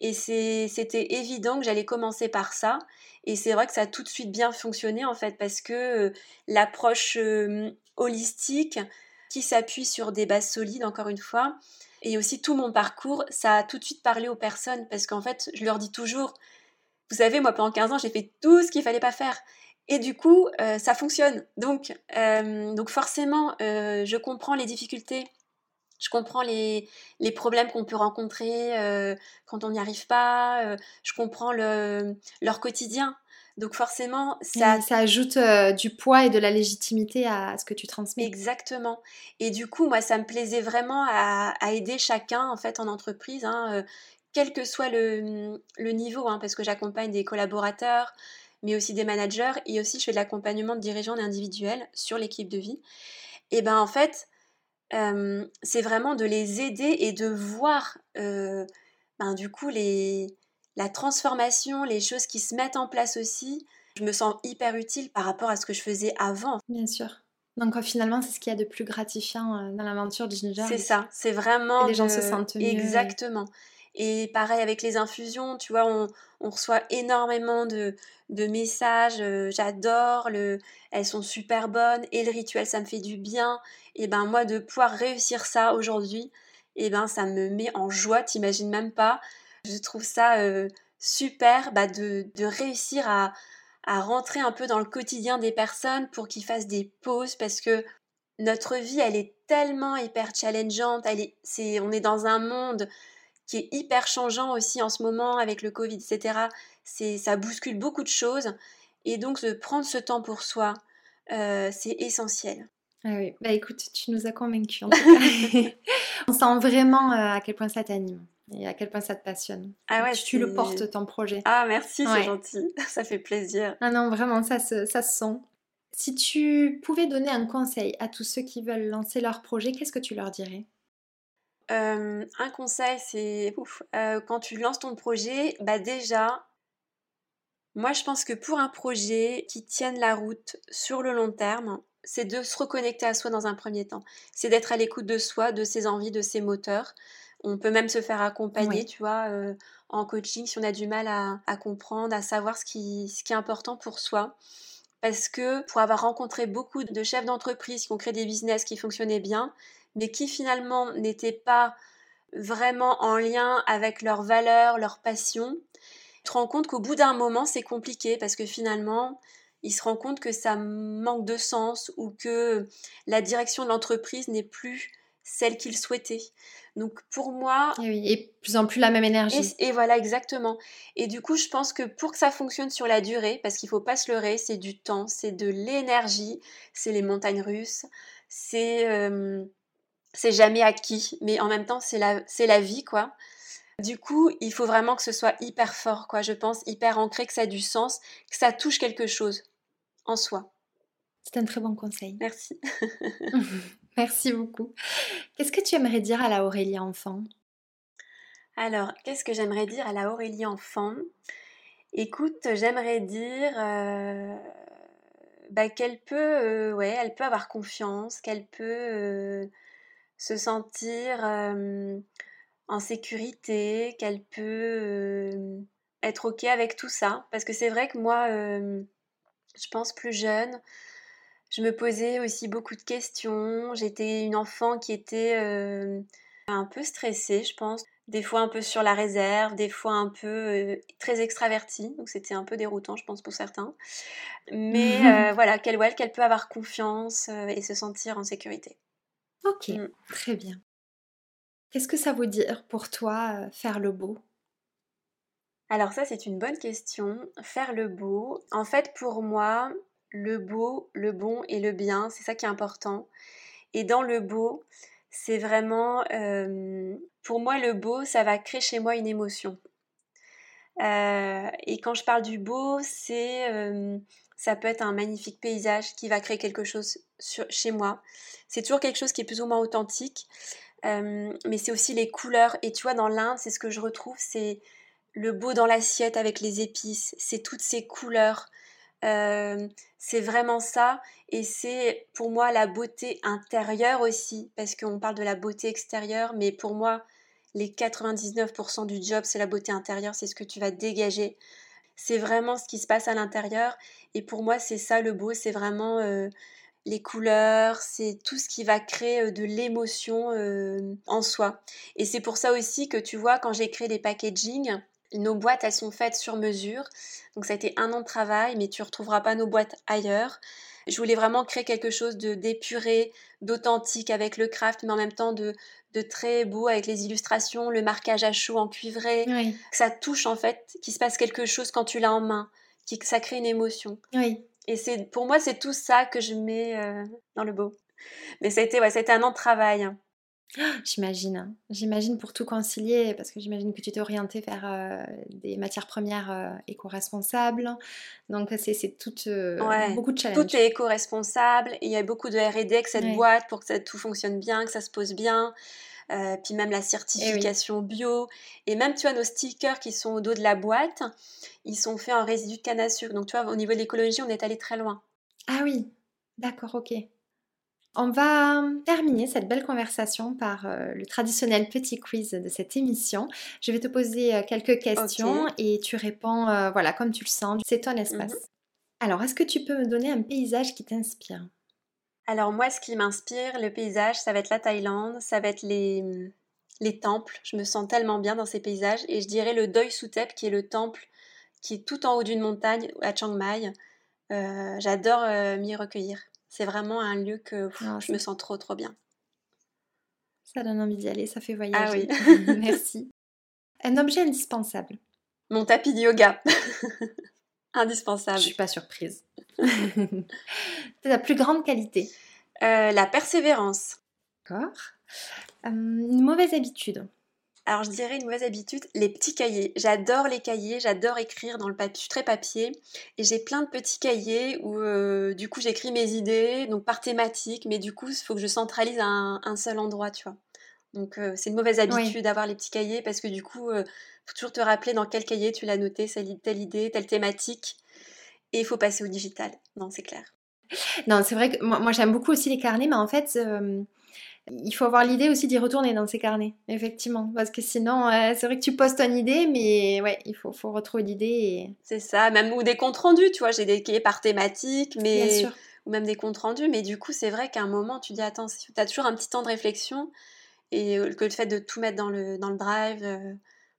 Et c'était évident que j'allais commencer par ça. Et c'est vrai que ça a tout de suite bien fonctionné, en fait, parce que euh, l'approche holistique, qui s'appuie sur des bases solides, encore une fois, et aussi tout mon parcours, ça a tout de suite parlé aux personnes, parce qu'en fait, je leur dis toujours, vous savez, moi, pendant 15 ans, j'ai fait tout ce qu'il fallait pas faire. Et du coup, euh, ça fonctionne. Donc, donc forcément, euh, je comprends les difficultés. Je comprends les, les problèmes qu'on peut rencontrer quand on n'y arrive pas. je comprends le, leur quotidien. Donc forcément, ça... ça ajoute du poids et de la légitimité à ce que tu transmets. Exactement. Et du coup, moi, ça me plaisait vraiment à, à aider chacun, en fait, en entreprise, hein, quel que soit le, niveau, hein, parce que j'accompagne des collaborateurs, mais aussi des managers, et aussi je fais de l'accompagnement de dirigeants individuels sur l'équipe de vie. Et ben en fait, c'est vraiment de les aider et de voir ben, du coup les, la transformation, les choses qui se mettent en place aussi. Je me sens hyper utile par rapport à ce que je faisais avant. Bien sûr. Donc finalement, c'est ce qu'il y a de plus gratifiant dans l'aventure du Ginger. C'est ça, c'est vraiment. les gens se sentent mieux. Exactement. Et pareil avec les infusions, tu vois, on, reçoit énormément de, messages. Euh, j'adore, le, elles sont super bonnes et le rituel, ça me fait du bien. Et ben moi, de pouvoir réussir ça aujourd'hui, et ben ça me met en joie, t'imagines même pas. Je trouve ça euh, super bah, de, réussir à, rentrer un peu dans le quotidien des personnes pour qu'ils fassent des pauses parce que notre vie, elle est tellement hyper challengeante. Elle est, on est dans un monde qui est hyper changeant aussi en ce moment avec le Covid, etc. C'est, ça bouscule beaucoup de choses. Et donc, de prendre ce temps pour soi, euh, c'est essentiel. Ah oui, bah écoute, tu nous as convaincus. On sent vraiment euh, à quel point ça t'anime et à quel point ça te passionne. Ah ouais, tu le portes ton projet. Ah merci, c'est gentil, ça fait plaisir. Ah non, vraiment, ça se, ça se sent. Si tu pouvais donner un conseil à tous ceux qui veulent lancer leur projet, qu'est-ce que tu leur dirais? Un conseil, c'est quand tu lances ton projet, bah déjà, moi je pense que pour un projet qui tienne la route sur le long terme, c'est de se reconnecter à soi dans un premier temps. C'est d'être à l'écoute de soi, de ses envies, de ses moteurs. On peut même se faire accompagner, tu vois, en coaching si on a du mal à, à comprendre, à savoir ce qui, ce qui est important pour soi parce que pour avoir rencontré beaucoup de chefs d'entreprise qui ont créé des business qui fonctionnaient bien, mais qui finalement n'étaient pas vraiment en lien avec leurs valeurs, leurs passions, tu te rends compte qu'au bout d'un moment, c'est compliqué parce que finalement, ils se rendent compte que ça manque de sens ou que la direction de l'entreprise n'est plus celle qu'ils souhaitaient. Donc pour moi... Et, oui, et plus en plus la même énergie. Et, voilà, exactement. Et du coup, je pense que pour que ça fonctionne sur la durée, parce qu'il ne faut pas se leurrer, c'est du temps, c'est de l'énergie, c'est les montagnes russes, c'est... Euh, c'est jamais acquis, mais en même temps, c'est la, c'est la vie, quoi. Du coup, il faut vraiment que ce soit hyper fort, quoi, je pense, hyper ancré, que ça a du sens, que ça touche quelque chose en soi. C'est un très bon conseil. Merci. Merci beaucoup. Qu'est-ce que tu aimerais dire à la Aurélie enfant? Alors, qu'est-ce que j'aimerais dire à la Aurélie enfant? Écoute, j'aimerais dire euh, bah, qu'elle peut, euh, ouais, elle peut avoir confiance, qu'elle peut euh, se sentir en sécurité, qu'elle peut être ok avec tout ça. Parce que c'est vrai que moi, je pense plus jeune, Je me posais aussi beaucoup de questions. J'étais une enfant qui était un peu stressée, je pense. Des fois un peu sur la réserve, des fois un peu très extravertie. Donc c'était un peu déroutant, je pense, pour certains. Mais voilà, qu'elle qu'elle peut avoir confiance et se sentir en sécurité. Ok, mm. très bien. Qu'est-ce que ça veut dire pour toi faire le beau? Alors ça, c'est une bonne question. Faire le beau. En fait, pour moi, le beau, le bon et le bien, c'est ça qui est important. Et dans le beau, c'est vraiment, euh, pour moi, le beau, ça va créer chez moi une émotion. Euh, et quand je parle du beau, c'est, euh, ça peut être un magnifique paysage qui va créer quelque chose chez moi. C'est toujours quelque chose qui est plus ou moins authentique, mais c'est aussi les couleurs. Et tu vois, dans l'Inde, c'est ce que je retrouve, c'est le beau dans l'assiette avec les épices, c'est toutes ces couleurs. Euh, c'est vraiment ça. Et c'est pour moi la beauté intérieure aussi, parce qu'on parle de la beauté extérieure, mais pour moi, les 99% du job, c'est la beauté intérieure, c'est ce que tu vas dégager. C'est vraiment ce qui se passe à l'intérieur. Et pour moi, c'est ça le beau, c'est vraiment euh, les couleurs, c'est tout ce qui va créer euh, de l'émotion en soi. Et c'est pour ça aussi que tu vois, quand j'ai créé les packaging, nos boîtes, elles sont faites sur mesure. Donc ça a été un an de travail, mais tu ne retrouveras pas nos boîtes ailleurs. Je voulais vraiment créer quelque chose de d'épuré, d'authentique avec le craft, mais en même temps de, de très beau avec les illustrations, le marquage à chaud en cuivré. Que ça touche en fait, qu'il se passe quelque chose quand tu l'as en main, que ça crée une émotion. Oui. Et c'est pour moi, c'est tout ça que je mets euh, dans le beau. Mais ça a, été, ouais, ça a été un an de travail. Hein. J'imagine, hein. j'imagine pour tout concilier, parce que j'imagine que tu t'es orienté vers euh, des matières premières euh, éco-responsables. Donc c'est tout, euh, beaucoup de challenges. Tout est éco-responsable. Il y a beaucoup de R&D avec cette boîte pour que ça, tout fonctionne bien, que ça se pose bien. puis même la eh certification bio. Et même, tu vois, nos stickers qui sont au dos de la boîte, ils sont faits en résidus de canne à sucre. Donc, tu vois, au niveau de l'écologie, on est allé très loin. Ah oui, d'accord, ok. On va terminer cette belle conversation par euh, le traditionnel petit quiz de cette émission. Je vais te poser euh, quelques questions et tu réponds euh, voilà comme tu le sens. C'est ton espace. Mhm. Alors, est-ce que tu peux me donner un paysage qui t'inspire? Alors moi, ce qui m'inspire, le paysage, ça va être la Thaïlande, ça va être les, les temples. Je me sens tellement bien dans ces paysages et je dirais le Doi Sutep qui est le temple qui est tout en haut d'une montagne à Chiang Mai. J'adore m'y recueillir. C'est vraiment un lieu que ah, je me sens trop trop bien. Ça donne envie d'y aller, ça fait voyager. Ah oui. Merci. Un objet indispensable. Mon tapis de yoga. indispensable. Je suis pas surprise. C'est la plus grande qualité? Euh, la persévérance. D'accord. Euh, une mauvaise habitude. Alors je dirais une mauvaise habitude, les petits cahiers. J'adore les cahiers, j'adore écrire dans le papier, je suis très papier. Et j'ai plein de petits cahiers où euh, du coup j'écris mes idées, donc par thématique, mais du coup il faut que je centralise à un, seul endroit, tu vois. Donc euh, c'est une mauvaise habitude d'avoir les petits cahiers parce que du coup, il euh, faut toujours te rappeler dans quel cahier tu l'as noté, telle idée, telle thématique. Et il faut passer au digital. Non, c'est clair. Non, c'est vrai que moi, moi j'aime beaucoup aussi les carnets, mais en fait il faut avoir l'idée aussi d'y retourner dans ces carnets, effectivement. Parce que sinon, euh, c'est vrai que tu postes ton idée, mais ouais, il faut, faut retrouver l'idée. Et... C'est ça, même ou des comptes rendus, tu vois, j'ai des cahiers par thématique, mais... ou même des comptes rendus, mais du coup, c'est vrai qu'à un moment, tu dis, attends, tu as toujours un petit temps de réflexion, et euh, que le fait de tout mettre dans le, dans le drive, euh,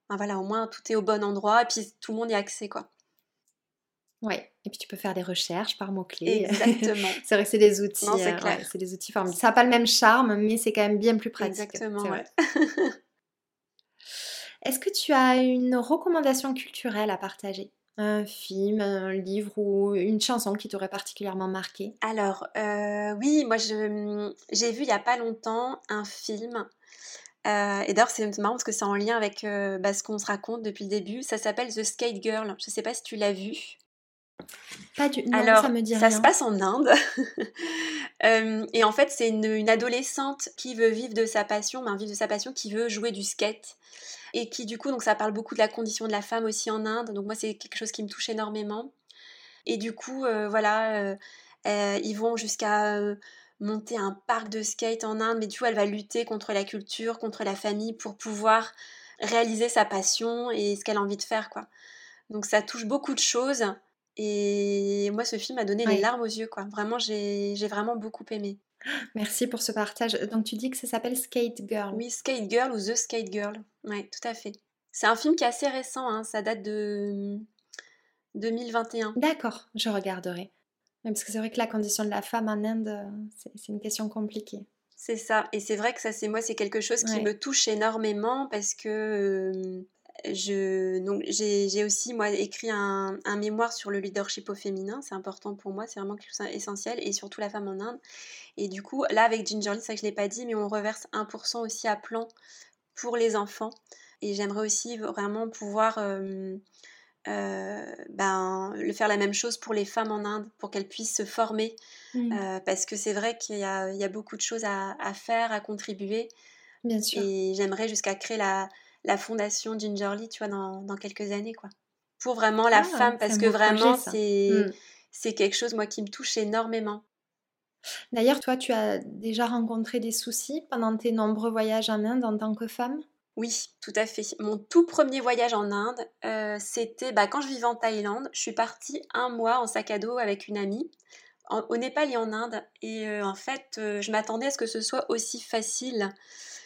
ben voilà, au moins, tout est au bon endroit, et puis tout le monde y a accès, quoi. Ouais, et puis tu peux faire des recherches par mots-clés. Exactement. c'est vrai que c'est des outils. Non, c'est clair. c'est des outils formidables. Ça n'a pas le même charme, mais c'est quand même bien plus pratique. Exactement, ouais. Est-ce que tu as une recommandation culturelle à partager? Un film, un livre ou une chanson qui t'aurait particulièrement marqué? Alors, euh, oui, moi j'ai vu il n'y a pas longtemps un film. Euh, et d'ailleurs, c'est marrant parce que c'est en lien avec euh, bah, ce qu'on se raconte depuis le début. Ça s'appelle The Skate Girl. Je ne sais pas si tu l'as vu. Pas du... Non, Alors, ça me dit ça se passe en Inde. Euh, et en fait, c'est une, adolescente qui veut vivre de sa passion, ben, vivre de sa passion, qui veut jouer du skate. Et qui, du coup, donc ça parle beaucoup de la condition de la femme aussi en Inde. Donc, moi, c'est quelque chose qui me touche énormément. Et du coup, euh, voilà, euh, ils vont jusqu'à monter un parc de skate en Inde. Mais du coup, elle va lutter contre la culture, contre la famille pour pouvoir réaliser sa passion et ce qu'elle a envie de faire, quoi. Donc, ça touche beaucoup de choses. Et moi, ce film m'a donné les larmes aux yeux, quoi. Vraiment, j'ai vraiment beaucoup aimé. Merci pour ce partage. Donc tu dis que ça s'appelle Skate Girl. Oui, Skate Girl ou The Skate Girl. Oui, tout à fait. C'est un film qui est assez récent, hein. ça date de 2021. D'accord, je regarderai. Parce que c'est vrai que la condition de la femme en Inde, c'est une question compliquée. C'est ça, et c'est vrai que ça, c'est moi, c'est quelque chose qui me touche énormément parce que euh, je, donc j'ai aussi moi écrit un, un, mémoire sur le leadership au féminin, c'est important pour moi, c'est vraiment quelque chose d'essentiel, et surtout la femme en Inde. Et du coup, là avec Gingerly, c'est vrai que je l'ai pas dit, mais on reverse 1% aussi à plan pour les enfants. Et j'aimerais aussi vraiment pouvoir euh, euh, ben, le faire la même chose pour les femmes en Inde, pour qu'elles puissent se former. Mmh. Euh, parce que c'est vrai qu'il y, y a, beaucoup de choses à, à, faire, à contribuer. Bien sûr. Et j'aimerais jusqu'à créer la, la fondation Gingerly, tu vois, dans, dans, quelques années, quoi. Pour vraiment la ah, femme, parce que vraiment, c'est mmh. c'est quelque chose, moi, qui me touche énormément. D'ailleurs, toi, tu as déjà rencontré des soucis pendant tes nombreux voyages en Inde en tant que femme? Oui, tout à fait. Mon tout premier voyage en Inde, euh, c'était bah, quand je vivais en Thaïlande. Je suis partie un mois en sac à dos avec une amie au Népal et en Inde. Et euh, en fait, euh, je m'attendais à ce que ce soit aussi facile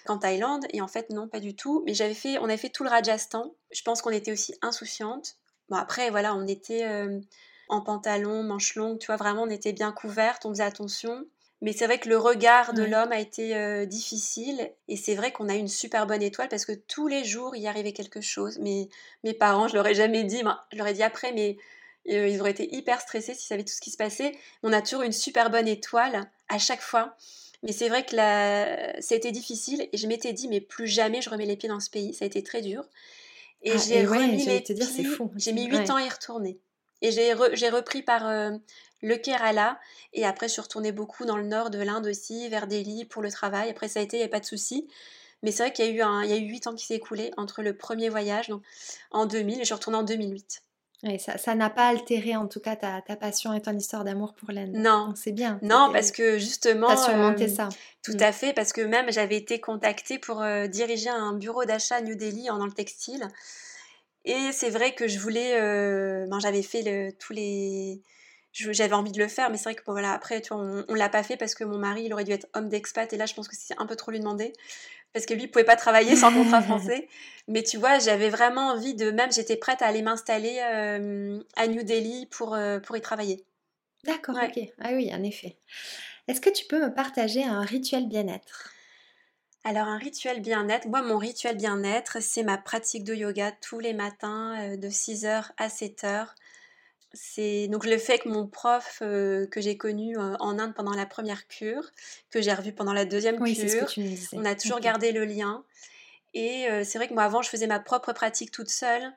qu'en Thaïlande. Et en fait, non, pas du tout. Mais j'avais fait, on avait fait tout le Rajasthan. Je pense qu'on était aussi insouciante. Bon, après, voilà, on était en pantalon, manches longues, tu vois, vraiment, on était bien couvertes, on faisait attention. Mais c'est vrai que le regard de l'homme a été euh, difficile. Et c'est vrai qu'on a eu une super bonne étoile parce que tous les jours, il y arrivait quelque chose. Mais mes parents, je leur ai jamais dit, je leur ai dit après, mais euh, ils auraient été hyper stressés s'ils savaient tout ce qui se passait. On a toujours une super bonne étoile à chaque fois. Mais c'est vrai que la... ça a été difficile et je m'étais dit, mais plus jamais je remets les pieds dans ce pays. Ça a été très dur. Et ah, j'ai remis les fou. J'ai mis 8 ans à y retourner. Et j'ai repris par euh, le Kerala. Et après, je suis retournée beaucoup dans le nord de l'Inde aussi, vers Delhi pour le travail. Après, ça a été, il n'y a pas de souci. Mais c'est vrai qu'il y a eu un, il y a eu 8 ans qui s'est écoulé entre le premier voyage, donc en 2000, et je suis retournée en 2008. Et ça n'a pas altéré en tout cas ta, ta passion et ton histoire d'amour pour l'Inde. Non, c'est bien. Non, parce que justement. T'as surmonté euh, ça. Tout mm. à fait, parce que même j'avais été contactée pour euh, diriger un bureau d'achat à New Delhi en, dans le textile. Et c'est vrai que je voulais. Euh, ben, j'avais fait le, tous les j'avais envie de le faire, mais c'est vrai que voilà, après, tu vois, on, on l'a pas fait parce que mon mari, il aurait dû être homme d'expat, et là, je pense que c'est un peu trop lui demander, parce que lui, il pouvait pas travailler sans contrat français. Mais tu vois, j'avais vraiment envie de, même, j'étais prête à aller m'installer euh, à New Delhi pour, euh, pour y travailler. D'accord, ok. Ah oui, en effet. Est-ce que tu peux me partager un rituel bien-être? Alors un rituel bien-être, moi mon rituel bien-être, c'est ma pratique de yoga tous les matins euh, de 6h à 7h c'est donc le fait que mon prof euh, que j'ai connu euh, en Inde pendant la première cure, que j'ai revu pendant la deuxième cure, on a toujours gardé le lien. Et euh, c'est vrai que moi avant je faisais ma propre pratique toute seule.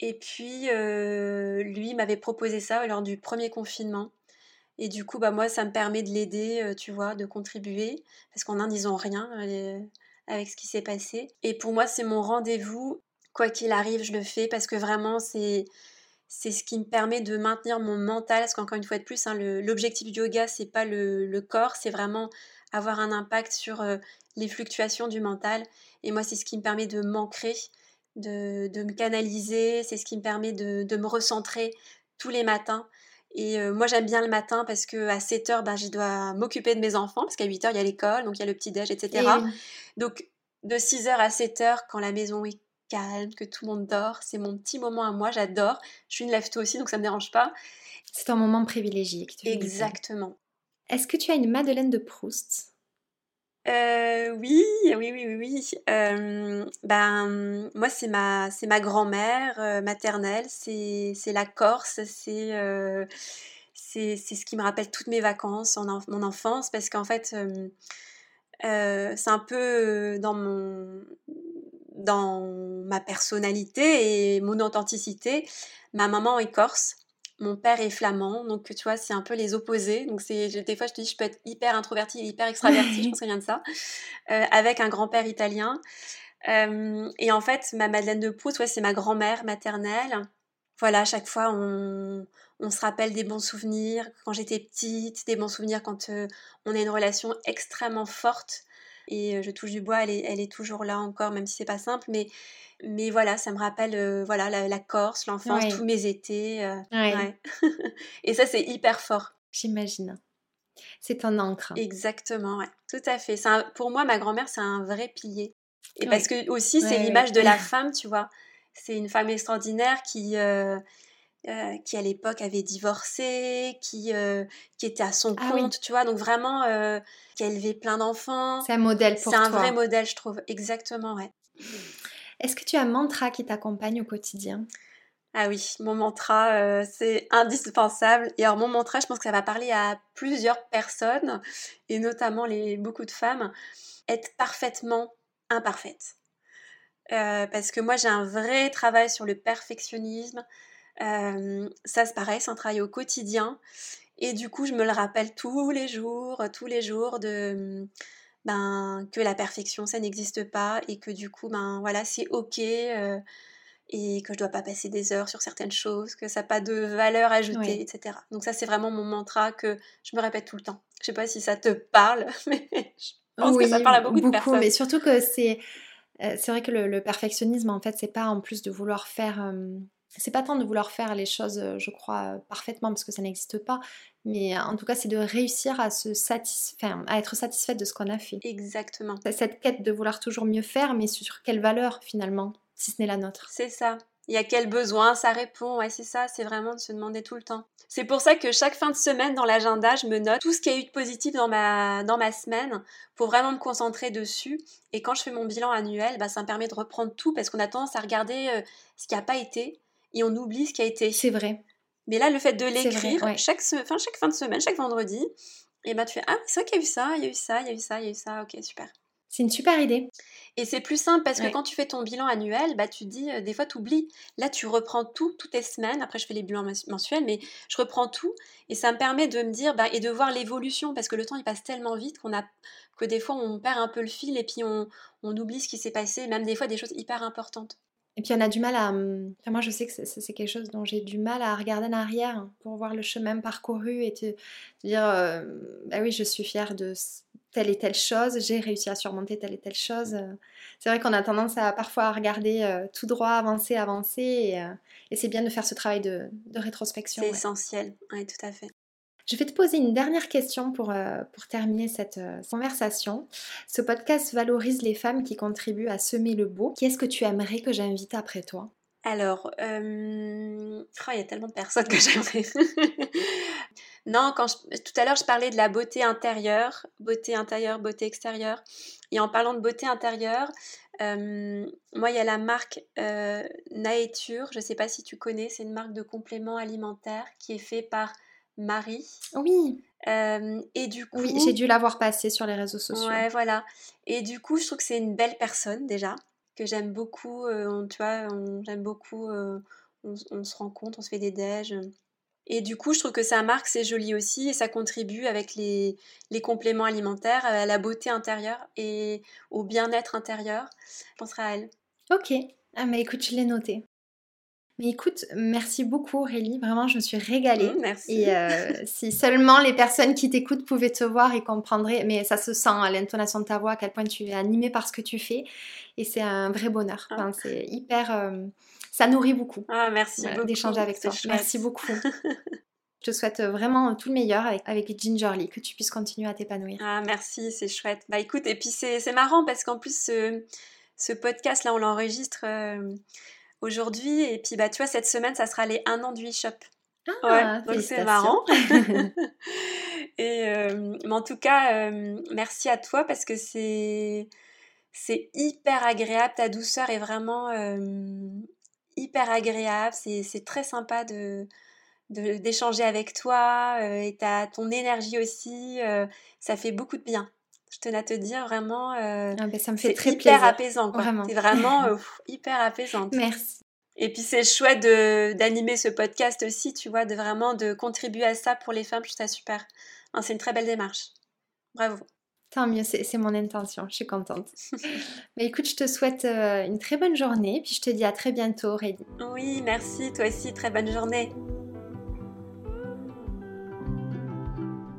Et puis lui m'avait proposé ça lors du premier confinement. Et du coup bah moi ça me permet de l'aider, tu vois, de contribuer parce qu'en Inde ils ont rien avec ce qui s'est passé. Et pour moi c'est mon rendez-vous. Quoi qu'il arrive, je le fais parce que vraiment c'est c'est ce qui me permet de maintenir mon mental, parce qu'encore une fois de plus, hein, l'objectif du yoga, c'est pas le, corps, c'est vraiment avoir un impact sur euh, les fluctuations du mental. Et moi, c'est ce qui me permet de m'ancrer, de, me canaliser, c'est ce qui me permet de, me recentrer tous les matins. Et euh, moi, j'aime bien le matin parce que à 7 heures, ben, je dois m'occuper de mes enfants, parce qu'à 8 heures, il y a l'école, donc il y a le petit-déj, etc. Donc, de 6 heures à 7 heures, quand la maison est calme, que tout le monde dort. C'est mon petit moment à moi, j'adore. Je suis une lève-tôt aussi, donc ça ne me dérange pas. C'est un moment privilégié. Exactement. Est-ce que tu as une Madeleine de Proust? Euh, oui, oui, oui, oui, oui. Euh, ben, moi, c'est ma, c'est ma grand-mère euh, maternelle, c'est, c'est la Corse, c'est, c'est, c'est ce qui me rappelle toutes mes vacances, en, mon enfance, parce qu'en fait, c'est un peu dans mon, dans ma personnalité et mon authenticité. Ma maman est corse, mon père est flamand, donc tu vois, c'est un peu les opposés. Donc c'est des fois je te dis je peux être hyper introvertie, hyper extravertie, je pense que vient de ça, euh, avec un grand-père italien. Euh, et en fait, ma Madeleine de Proust, ouais, c'est ma grand-mère maternelle. Voilà, à chaque fois on, on, se rappelle des bons souvenirs quand j'étais petite, des bons souvenirs quand euh, on a une relation extrêmement forte Et je touche du bois, elle est, elle est toujours là encore, même si c'est pas simple. Mais, mais voilà, ça me rappelle voilà, la, Corse, l'enfance, tous mes étés. et ça, c'est hyper fort. J'imagine. C'est un encre. Exactement. Tout à fait. pour moi, ma grand-mère, c'est un vrai pilier. Et parce que aussi, c'est l'image de la femme, tu vois. C'est une femme extraordinaire qui, euh, euh, qui à l'époque avait divorcé, qui, euh, qui était à son ah compte, tu vois. Donc vraiment, qui a élevé plein d'enfants. C'est un modèle pour toi. C'est un vrai modèle, je trouve. Exactement, ouais. Est-ce que tu as un mantra qui t'accompagne au quotidien? Ah oui, mon mantra, c'est indispensable. Et alors mon mantra, je pense que ça va parler à plusieurs personnes, et notamment les, beaucoup de femmes, être parfaitement imparfaite. Euh, parce que moi j'ai un vrai travail sur le perfectionnisme. Euh, ça c'est pareil, c'est un travail au quotidien. Et du coup je me le rappelle tous les jours, tous les jours de ben, que la perfection ça n'existe pas et que du coup ben voilà c'est ok euh, et que je dois pas passer des heures sur certaines choses, que ça n'a pas de valeur ajoutée, etc. Donc ça c'est vraiment mon mantra que je me répète tout le temps. Je sais pas si ça te parle, mais je pense que ça parle à beaucoup, de personnes. Mais surtout que c'est euh, c'est vrai que le, perfectionnisme, en fait, c'est pas en plus de vouloir faire. Euh, c'est pas tant de vouloir faire les choses, euh, je crois, parfaitement, parce que ça n'existe pas, mais en tout cas, c'est de réussir à se satisfaire, à être satisfaite de ce qu'on a fait. Exactement. Cette quête de vouloir toujours mieux faire, mais sur quelle valeur finalement, si ce n'est la nôtre? C'est ça. Il y a quel besoin, ça répond. Ouais, c'est ça, c'est vraiment de se demander tout le temps. C'est pour ça que chaque fin de semaine dans l'agenda, je me note tout ce qui a eu de positif dans ma, dans ma semaine pour vraiment me concentrer dessus. Et quand je fais mon bilan annuel, bah, ça me permet de reprendre tout parce qu'on a tendance à regarder euh, ce qui n'a pas été et on oublie ce qui a été. C'est vrai. Mais là, le fait de l'écrire, chaque, fin, chaque fin de semaine, chaque vendredi, et bah tu fais Ah, c'est vrai qu'il y a eu ça, il y a eu ça, il y a eu ça, il y a eu ça, ok, super. C'est une super idée. Et c'est plus simple parce que quand tu fais ton bilan annuel, bah, tu dis, des fois, tu oublies. Là, tu reprends tout, toutes les semaines. Après, je fais les bilans mensuels, mais je reprends tout. Et ça me permet de me dire, bah, et de voir l'évolution, parce que le temps, il passe tellement vite qu'on a, que des fois, on perd un peu le fil et puis on, on oublie ce qui s'est passé, même des fois, des choses hyper importantes. Et puis on a du mal à... Enfin, moi je sais que c'est quelque chose dont j'ai du mal à regarder en arrière pour voir le chemin parcouru et te, dire, bah oui, je suis fière de telle et telle chose, j'ai réussi à surmonter telle et telle chose. C'est vrai qu'on a tendance à parfois regarder tout droit, avancer, avancer, et, et c'est bien de faire ce travail de, de rétrospection. C'est essentiel, oui, tout à fait. Je vais te poser une dernière question pour, euh, pour terminer cette euh, conversation. Ce podcast valorise les femmes qui contribuent à semer le beau. Qui est-ce que tu aimerais que j'invite après toi? Alors, euh, oh, il y a tellement de personnes que j'aimerais. non, quand tout à l'heure, je parlais de la beauté intérieure, beauté intérieure, beauté extérieure. Et en parlant de beauté intérieure, moi, il y a la marque Nature. Je ne sais pas si tu connais, c'est une marque de compléments alimentaires qui est fait par Marie. Oui. et du coup. Oui, j'ai dû l'avoir passé sur les réseaux sociaux. Ouais, voilà. Et du coup, je trouve que c'est une belle personne déjà, que j'aime beaucoup. tu vois, j'aime beaucoup. On, se rencontre, on se fait des déj. Et du coup, je trouve que sa marque, c'est joli aussi et ça contribue avec les, les compléments alimentaires à la beauté intérieure et au bien-être intérieur. Je penserai à elle. Ok. Ah, mais écoute, je l'ai noté. Mais écoute, merci beaucoup Aurélie, vraiment je me suis régalée. Mmh, merci. Et euh, si seulement les personnes qui t'écoutent pouvaient te voir et comprendraient, mais ça se sent à l'intonation de ta voix, à quel point tu es animée par ce que tu fais. Et c'est un vrai bonheur. Ah. c'est hyper... Euh, ça nourrit beaucoup. Ah, merci beaucoup. D'échanger avec toi. Merci beaucoup. Je te souhaite vraiment tout le meilleur avec, avec Gingerly, que tu puisses continuer à t'épanouir. Ah, merci, c'est chouette. Bah écoute, et puis c'est marrant parce qu'en plus, ce, ce podcast-là, on l'enregistre... Euh, aujourd'hui. Et puis, bah, tu vois, cette semaine, ça sera les 1 an du e-shop. Ah, donc c'est marrant. et, euh, mais en tout cas, euh, merci à toi parce que c'est c'est hyper agréable. Ta douceur est vraiment euh, hyper agréable. C'est très sympa de d'échanger avec toi et as ton énergie aussi. ça fait beaucoup de bien je tenais à te dire vraiment. Euh, ah ben, ça me fait très hyper apaisant. Quoi. Vraiment. C'est vraiment euh, hyper apaisante. Merci. Et puis c'est chouette d'animer ce podcast aussi, tu vois, de vraiment de contribuer à ça pour les femmes. Je trouve ça super. c'est une très belle démarche. Bravo. Tant mieux, c'est mon intention, je suis contente. Mais écoute, je te souhaite euh, une très bonne journée, puis je te dis à très bientôt, Aurélie. Oui, merci, toi aussi, très bonne journée.